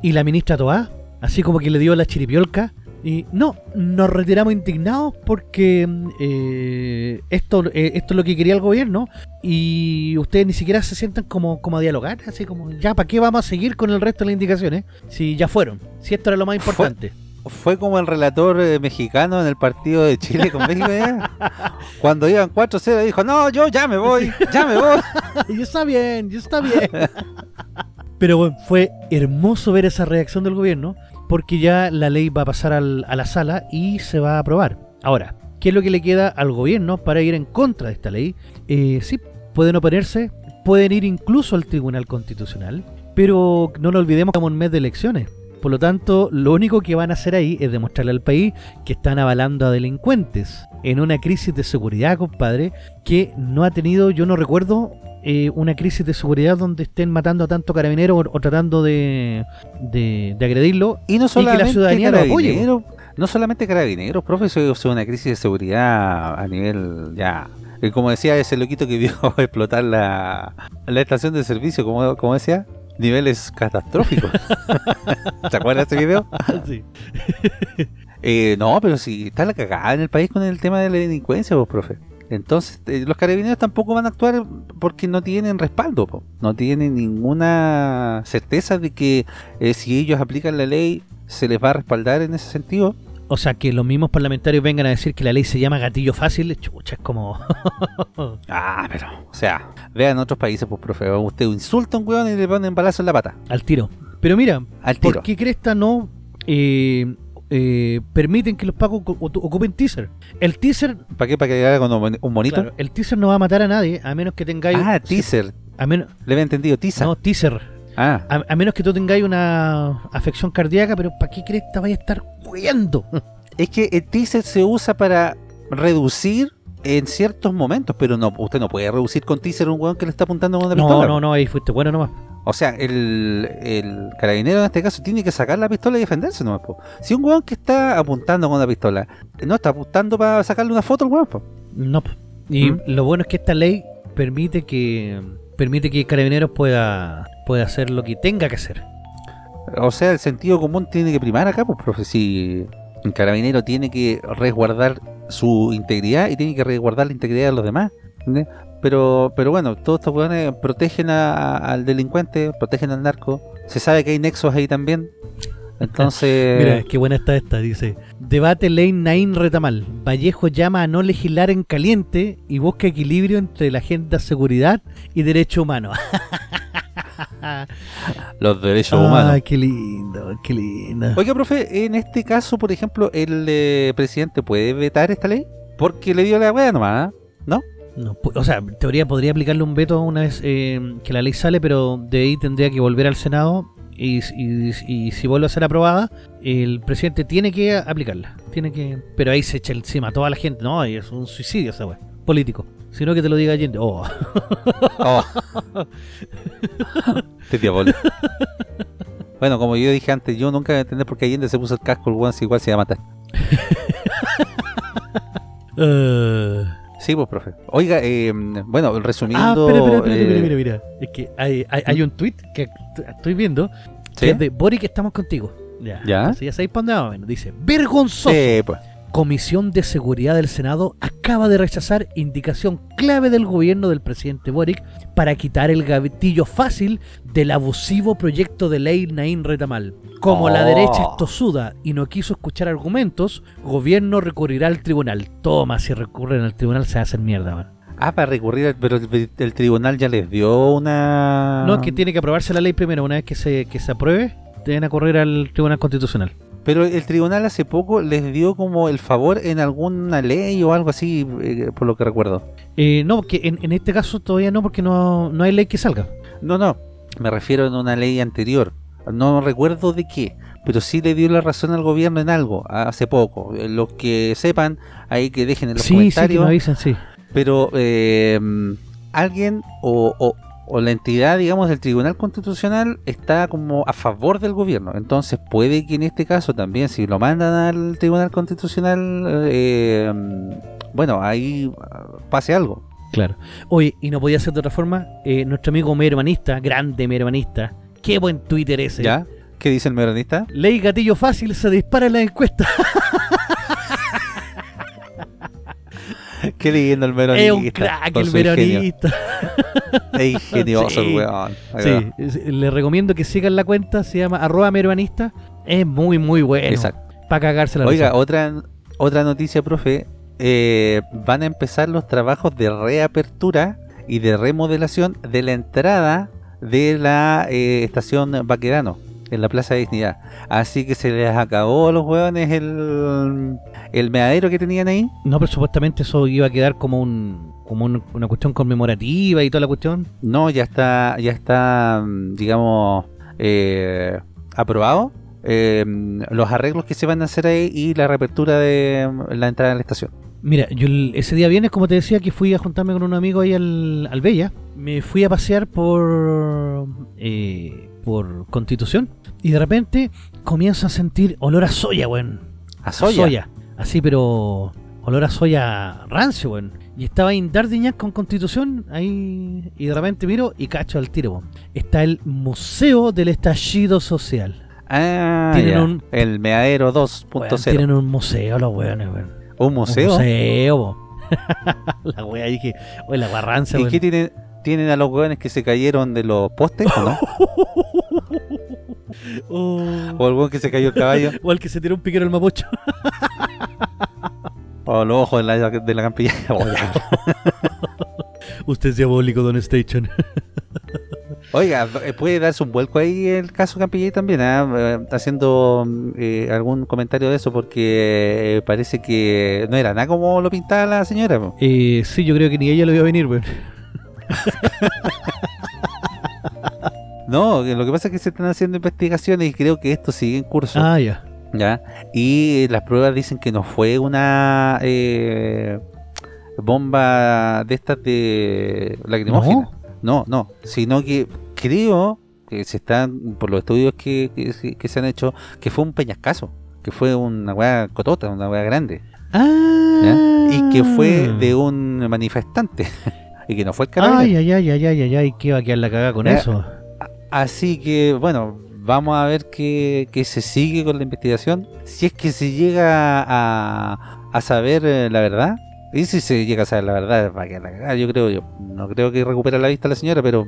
Y la ministra Toá, así como que le dio la chiripiolca, Y no, nos retiramos indignados porque eh, esto, eh, esto es lo que quería el gobierno y ustedes ni siquiera se sientan como, como a dialogar, así como, ya, ¿para qué vamos a seguir con el resto de las indicaciones? Si ya fueron, si esto era lo más importante. Fue, como el relator eh, mexicano en el partido de Chile con México, cuando iban 4-0 dijo, no, yo ya me voy, ya me voy. y está bien, yo está bien. Pero bueno, fue hermoso ver esa reacción del gobierno porque ya la ley va a pasar a la sala y se va a aprobar. Ahora, ¿qué es lo que le queda al gobierno para ir en contra de esta ley? Eh, sí, pueden oponerse, pueden ir incluso al Tribunal Constitucional, pero no lo olvidemos que estamos en mes de elecciones. Por lo tanto, lo único que van a hacer ahí es demostrarle al país que están avalando a delincuentes en una crisis de seguridad, compadre, que no ha tenido, yo no recuerdo eh, una crisis de seguridad donde estén matando a tanto carabinero o, tratando de, de, agredirlo y no solamente que la ciudadanía lo No solamente carabineros, profe, eso es una crisis de seguridad a nivel ya como decía ese loquito que vio explotar la, la estación de servicio, como, como decía, niveles catastróficos. ¿Se acuerdan de ese video? Sí. Eh, no, pero si está la cagada en el país con el tema de la delincuencia, vos, profe. Entonces, eh, los carabineros tampoco van a actuar porque no tienen respaldo, no tienen ninguna certeza de que eh, si ellos aplican la ley se les va a respaldar en ese sentido. O sea, que los mismos parlamentarios vengan a decir que la ley se llama gatillo fácil, chucha, es como... ah, pero, o sea, vean otros países, pues, profe, usted insulta a un weón y le ponen balazo en la pata. Al tiro. Pero mira, Al tiro. ¿por qué Cresta no eh, eh, permiten que los pagos ocupen teaser. El teaser. ¿Para qué? ¿Para que haga con un monito? el teaser no va a matar a nadie, a menos que tengáis. Ah, teaser. A menos, Le había entendido, teaser. No, teaser. Ah. A, menos que tú tengáis una afección cardíaca, pero ¿para qué crees que vaya a estar huyendo? Es que el teaser se usa para reducir en ciertos momentos, pero no usted no puede reducir con teaser un weón que le está apuntando con una pistola. No, no, no, ahí fuiste bueno nomás. O sea, el, el, carabinero en este caso tiene que sacar la pistola y defenderse nomás, po. Si un weón que está apuntando con una pistola no está apuntando para sacarle una foto al weón, po. No, y ¿Mm? lo bueno es que esta ley permite que permite que Carabineros pueda, pueda hacer lo que tenga que hacer. O sea, el sentido común tiene que primar acá, pues, profe. Si un carabinero tiene que resguardar su integridad y tiene que resguardar la integridad de los demás. Pero, pero bueno, todos estos weones protegen al delincuente, protegen al narco. Se sabe que hay nexos ahí también. Entonces. Mira, qué buena está esta, dice. Debate ley Naín Retamal. Vallejo llama a no legislar en caliente y busca equilibrio entre la agenda seguridad y derecho humano. Los derechos humanos. Ay, qué lindo, qué lindo. Oiga, profe, en este caso, por ejemplo, el eh, presidente puede vetar esta ley porque le dio la wea nomás, ¿ah? ¿no? No, o sea, en teoría podría aplicarle un veto una vez eh, que la ley sale, pero de ahí tendría que volver al Senado y, si vuelve a ser aprobada, el presidente tiene que aplicarla. Tiene que, pero ahí se echa encima a toda la gente. No, es un suicidio esa político. Sino que te lo diga Allende. Oh. oh. Te Bueno, como yo dije antes, yo nunca voy a entender por qué Allende se puso el casco, el weón igual se va a matar. uh. Sí, pues, profe. Oiga, eh, bueno, resumiendo... Ah, espera, espera, espera, mira, mira, Es que hay, hay, hay un tweet que estoy viendo que es de Boric, estamos contigo. Ya. ¿Ya? ya sabéis para dónde vamos. Dice, vergonzoso. Sí, pues. Comisión de Seguridad del Senado acaba de rechazar indicación clave del gobierno del presidente Boric para quitar el gavetillo fácil del abusivo proyecto de ley Naín Retamal. Como la derecha es oh. tosuda y no quiso escuchar argumentos, gobierno recurrirá al tribunal. Toma, si recurren al tribunal se hacen mierda, man. Ah, para recurrir, pero el, tribunal ya les dio una... No, es que tiene que aprobarse la ley primero. Una vez que se, que se apruebe, deben a correr al tribunal constitucional. Pero el tribunal hace poco les dio como el favor en alguna ley o algo así, eh, por lo que recuerdo. Eh, no, que en, este caso todavía no, porque no, no hay ley que salga. No, no, me refiero a una ley anterior. No recuerdo de qué, pero sí le dio la razón al gobierno en algo hace poco. Eh, los que sepan, ahí que dejen en los comentarios. Sí, avisan, sí. Pero alguien o o la entidad, digamos, del Tribunal Constitucional está como a favor del gobierno. Entonces puede que en este caso también, si lo mandan al Tribunal Constitucional, eh, bueno, ahí pase algo. Claro. Oye, y no podía ser de otra forma, eh, nuestro amigo hermanista, grande hermanista, qué buen Twitter ese. ¿Ya? ¿Qué dice el meronista? Ley gatillo fácil se dispara en la encuesta. Qué lindo el meronista. Es un crack el meronista. Es ingenioso Sí. el weón. Sí, va. es- le recomiendo que sigan la cuenta, se llama arroba meruanista. Es muy, muy bueno. Exacto. Para cagarse la Oiga, risa. otra, otra noticia, profe. Eh, van a empezar los trabajos de reapertura y de remodelación de la entrada de la eh, estación Baquedano en la Plaza de Dignidad. Así que se les acabó a los hueones el, el meadero que tenían ahí. No, pero supuestamente eso iba a quedar como un como un- una cuestión conmemorativa y toda la cuestión. No, ya está, ya está, mm, digamos, eh, aprobado eh, los arreglos que se van a hacer ahí y la reapertura de mm, la entrada a la estación. Mira, yo el- ese día viernes, como te decía, que fui a juntarme con un amigo ahí al, al Bella, me fui a pasear por eh, por Constitución y de repente comienzo a sentir olor a soya, weón. A soya. Así, pero olor a soya rancio, weón. Y estaba en con Constitución ahí y de repente miro y cacho al tiro, weón. Está el Museo del Estallido Social. Ah, Tienen ya. un- el meadero 2.0. Weón, tienen un museo los weones, weón. ¿Un museo? Un museo, po. La wea dije, oye, la rancia, ¿Y weón. qué tienen? ¿Tienen a los hueones que se cayeron de los postes o no? Oh. ¿O el hueón que se cayó el caballo? O el que se tiró un piquero al mapocho. ¿O los ojos de la, de la campilla? Usted es diabólico, Don Station. Oiga, eh, puede darse un vuelco ahí el caso Campillay también, ¿ah? Eh, haciendo eh, algún comentario de eso porque eh, parece que no era nada como lo pintaba la señora. eh, sí, yo creo que ni ella lo a venir, weón. No, lo que pasa es que se están haciendo investigaciones y creo que esto sigue en curso. Ah, ya. ¿Ya? Y las pruebas dicen que no fue una eh, bomba de estas de lacrimógena. No, no, sino que creo que se están, por los estudios que, que, que se han hecho, que fue un peñascaso, que fue una weá cotota, una weá grande, Ah. ¿ya? y que fue de un manifestante, y que no fue el carabinero. Ay, ay, ay, ay, ay, ay, ¿qué va a quedar la cagada con eso? Así que, bueno, vamos a ver qué, se sigue con la investigación. Si es que se llega a, a saber eh, la verdad. Y si se llega a saber la verdad, va a quedar la cagada, yo creo. Yo no creo que recupere la vista la señora, pero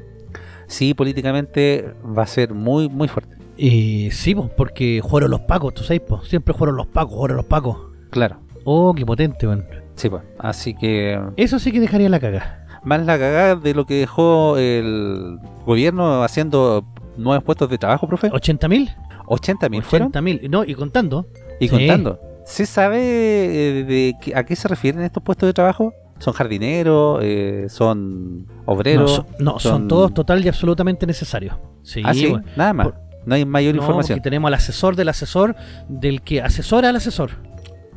sí, políticamente va a ser muy, muy fuerte. Eh, sí, porque jugaron los pacos, tú sabes, pues. Siempre jugaron los pacos, jugaron los pacos. Claro. Oh, qué potente, weón. Sí, pues. Así que Eso sí que dejaría la cagada. más la cagada de lo que dejó el gobierno haciendo nuevos puestos de trabajo, profe. ¿80 mil? 80 mil fueron. 80 mil. No, y contando. Y Sí. contando. ¿Se sabe eh, de qué- a qué se refieren estos puestos de trabajo? ¿Son jardineros? eh, ¿Son No, obreros? son, no, son son- todos total y absolutamente necesarios. Sí, ah, sí, weón. nada más. Por- no hay mayor No, información. tenemos al asesor del asesor, del que asesora al asesor.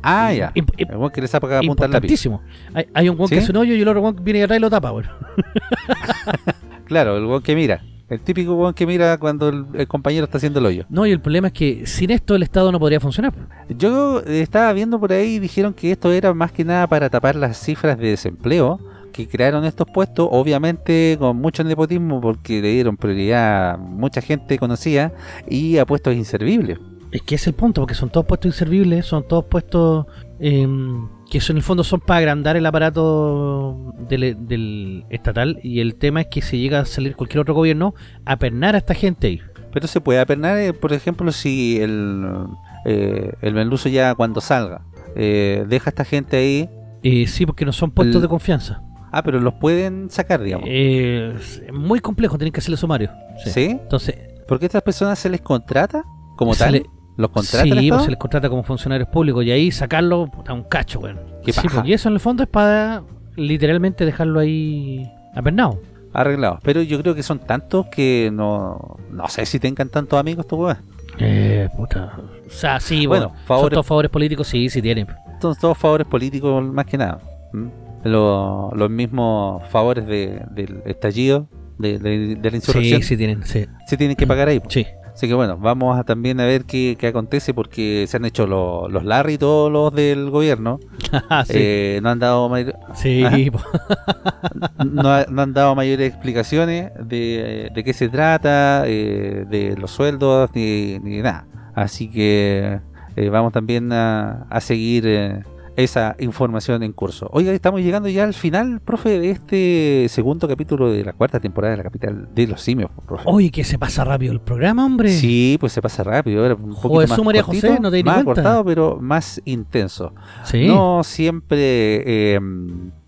Ah, ya. Imp- imp- El que les apuntar. Importantísimo. Hay, hay un weón ¿Sí? que hace un hoyo y el otro weón viene atrás y lo tapa, weón. Claro, el weón que mira. El típico weón que mira cuando el, el compañero está haciendo el hoyo. No, y el problema es que sin esto el Estado no podría funcionar. Yo eh, estaba viendo por ahí y dijeron que esto era más que nada para tapar las cifras de desempleo que crearon estos puestos, obviamente con mucho nepotismo porque le dieron prioridad a mucha gente conocida y a puestos inservibles. Es que es el punto, porque son todos puestos inservibles, son todos puestos em, que en el fondo son para agrandar el aparato del, del estatal y el tema es que si llega a salir cualquier otro gobierno, a pernar a esta gente ahí. Pero se puede apernar, eh, por ejemplo, si el, eh, el merluzo ya cuando salga eh, deja a esta gente ahí. Eh, sí, porque no son puestos El- de confianza. Ah, pero los pueden sacar, digamos. Eh, es muy complejo, tienen que hacerle sumario. Sí. ¿Sí? Entonces, Porque a estas personas se les contrata como tal. ¿Los contrata sí, pues se les contrata como funcionarios públicos y ahí sacarlo a un cacho, weón. Sí, pues, y eso en el fondo es para literalmente dejarlo ahí apernado. Arreglados. Pero yo creo que son tantos que no, no sé si tengan tantos amigos estos weones. Eh, puta. O sea, sí, Bueno, bueno, favores- son todos favores políticos, sí, sí tienen. Son todos favores políticos más que nada. ¿m? Lo- los mismos favores de- del estallido, de, de- de la insurrección, Sí, sí tienen, sí. se tienen que pagar ahí. po. Sí. Así que bueno, vamos a también a ver qué, qué acontece porque se han hecho lo- los Larry todos los del gobierno sí. Eh, no han dado mayor- Sí, Ajá. po. no, ha- no han dado mayores explicaciones de, de qué se trata, eh, de los sueldos, ni, ni nada. Así que eh, vamos también a, a seguir eh, esa información en curso. Oiga, estamos llegando ya al final, profe, de este segundo capítulo de la cuarta temporada de la capital de los simios, profe. Oye, que se pasa rápido el programa, hombre. Sí, pues se pasa rápido. Era un poquito Joder, más María cortito, José, no te di más cortado, pero más intenso. Sí. No siempre eh,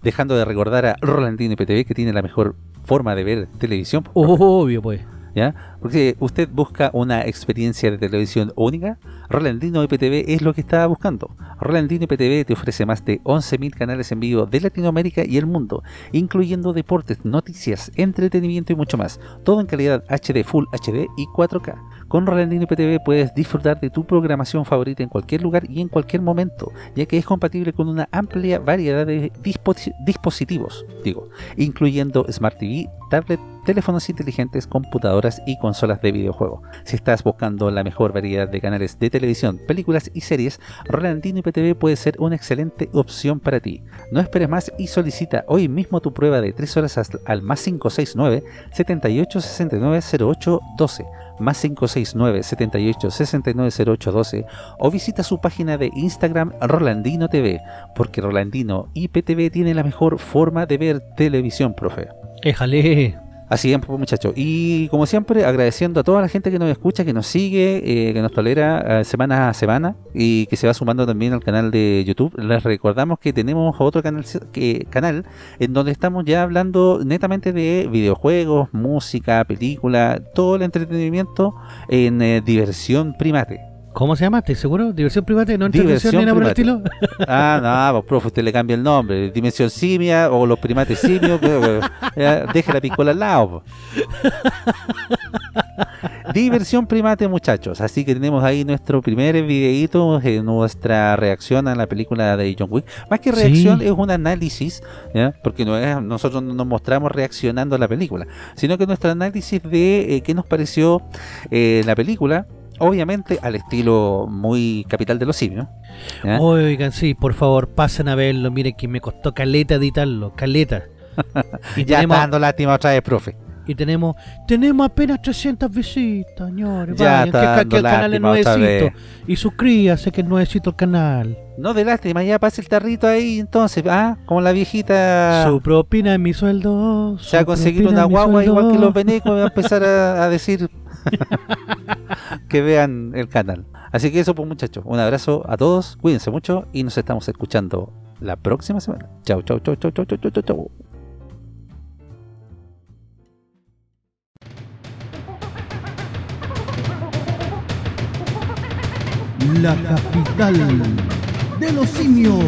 dejando de recordar a Rolandino IPTV que tiene la mejor forma de ver televisión. Obvio, pues. ¿ya? Porque usted busca una experiencia de televisión única, Rolandino IPTV es lo que está buscando. Rolandino IPTV te ofrece más de 11.000 canales en vivo de Latinoamérica y el mundo, incluyendo deportes, noticias, entretenimiento y mucho más. Todo en calidad HD, Full HD y 4K. Con Rolandino IPTV puedes disfrutar de tu programación favorita en cualquier lugar y en cualquier momento, ya que es compatible con una amplia variedad de disposi- dispositivos, digo, incluyendo Smart TV, tablet, teléfonos inteligentes, computadoras y consolas de videojuego. Si estás buscando la mejor variedad de canales de televisión, películas y series, Rolandino IPTV puede ser una excelente opción para ti. No esperes más y solicita hoy mismo tu prueba de 3 horas al más 569 78 69 08 12 más 569 78 69 08 12 o visita su página de Instagram Rolandino TV porque Rolandino IPTV tiene la mejor forma de ver televisión, profe. Éjale. Así es, pues, muchachos. Y como siempre, agradeciendo a toda la gente que nos escucha, que nos sigue, eh, que nos tolera eh, semana a semana y que se va sumando también al canal de YouTube. Les recordamos que tenemos otro canal, en donde estamos ya hablando netamente de videojuegos, música, película, todo el entretenimiento en eh, diversión primate. ¿Cómo se llama? ¿Estás seguro? ¿Diversión privada? ¿No Diversión ni nada por el estilo? Ah, no, pues profe, usted le cambia el nombre. Dimensión simia o los primates simios. deje la picola al lado. Diversión primate, muchachos. Así que tenemos ahí nuestro primer videíto, eh, nuestra reacción a la película de John Wick. Más que Sí. reacción, es un análisis, ¿ya? porque no es, nosotros no nos mostramos reaccionando a la película, sino que nuestro análisis de eh, qué nos pareció eh, la película. Obviamente al estilo muy capital de los simios. Oigan, sí, por favor, pasen a verlo. Miren que me costó caleta editarlo, caleta. Y Ya tenemos, está dando lástima otra vez, profe. y tenemos, tenemos apenas 300 visitas, señores. Ya Vayan, está que, que- el canal es nuevecito. Y suscríbase que es nuevecito el canal. No de lástima, ya pase el tarrito ahí entonces, ah, como la viejita Su propina es mi sueldo. se va a conseguir una guagua sueldo. igual que los venecos va a empezar a, a decir que vean el canal. Así que eso pues muchachos, un abrazo a todos, cuídense mucho y nos estamos escuchando la próxima semana. Chau, chau, chau, chau, chau, chau, chau, chau. La capital de los simios.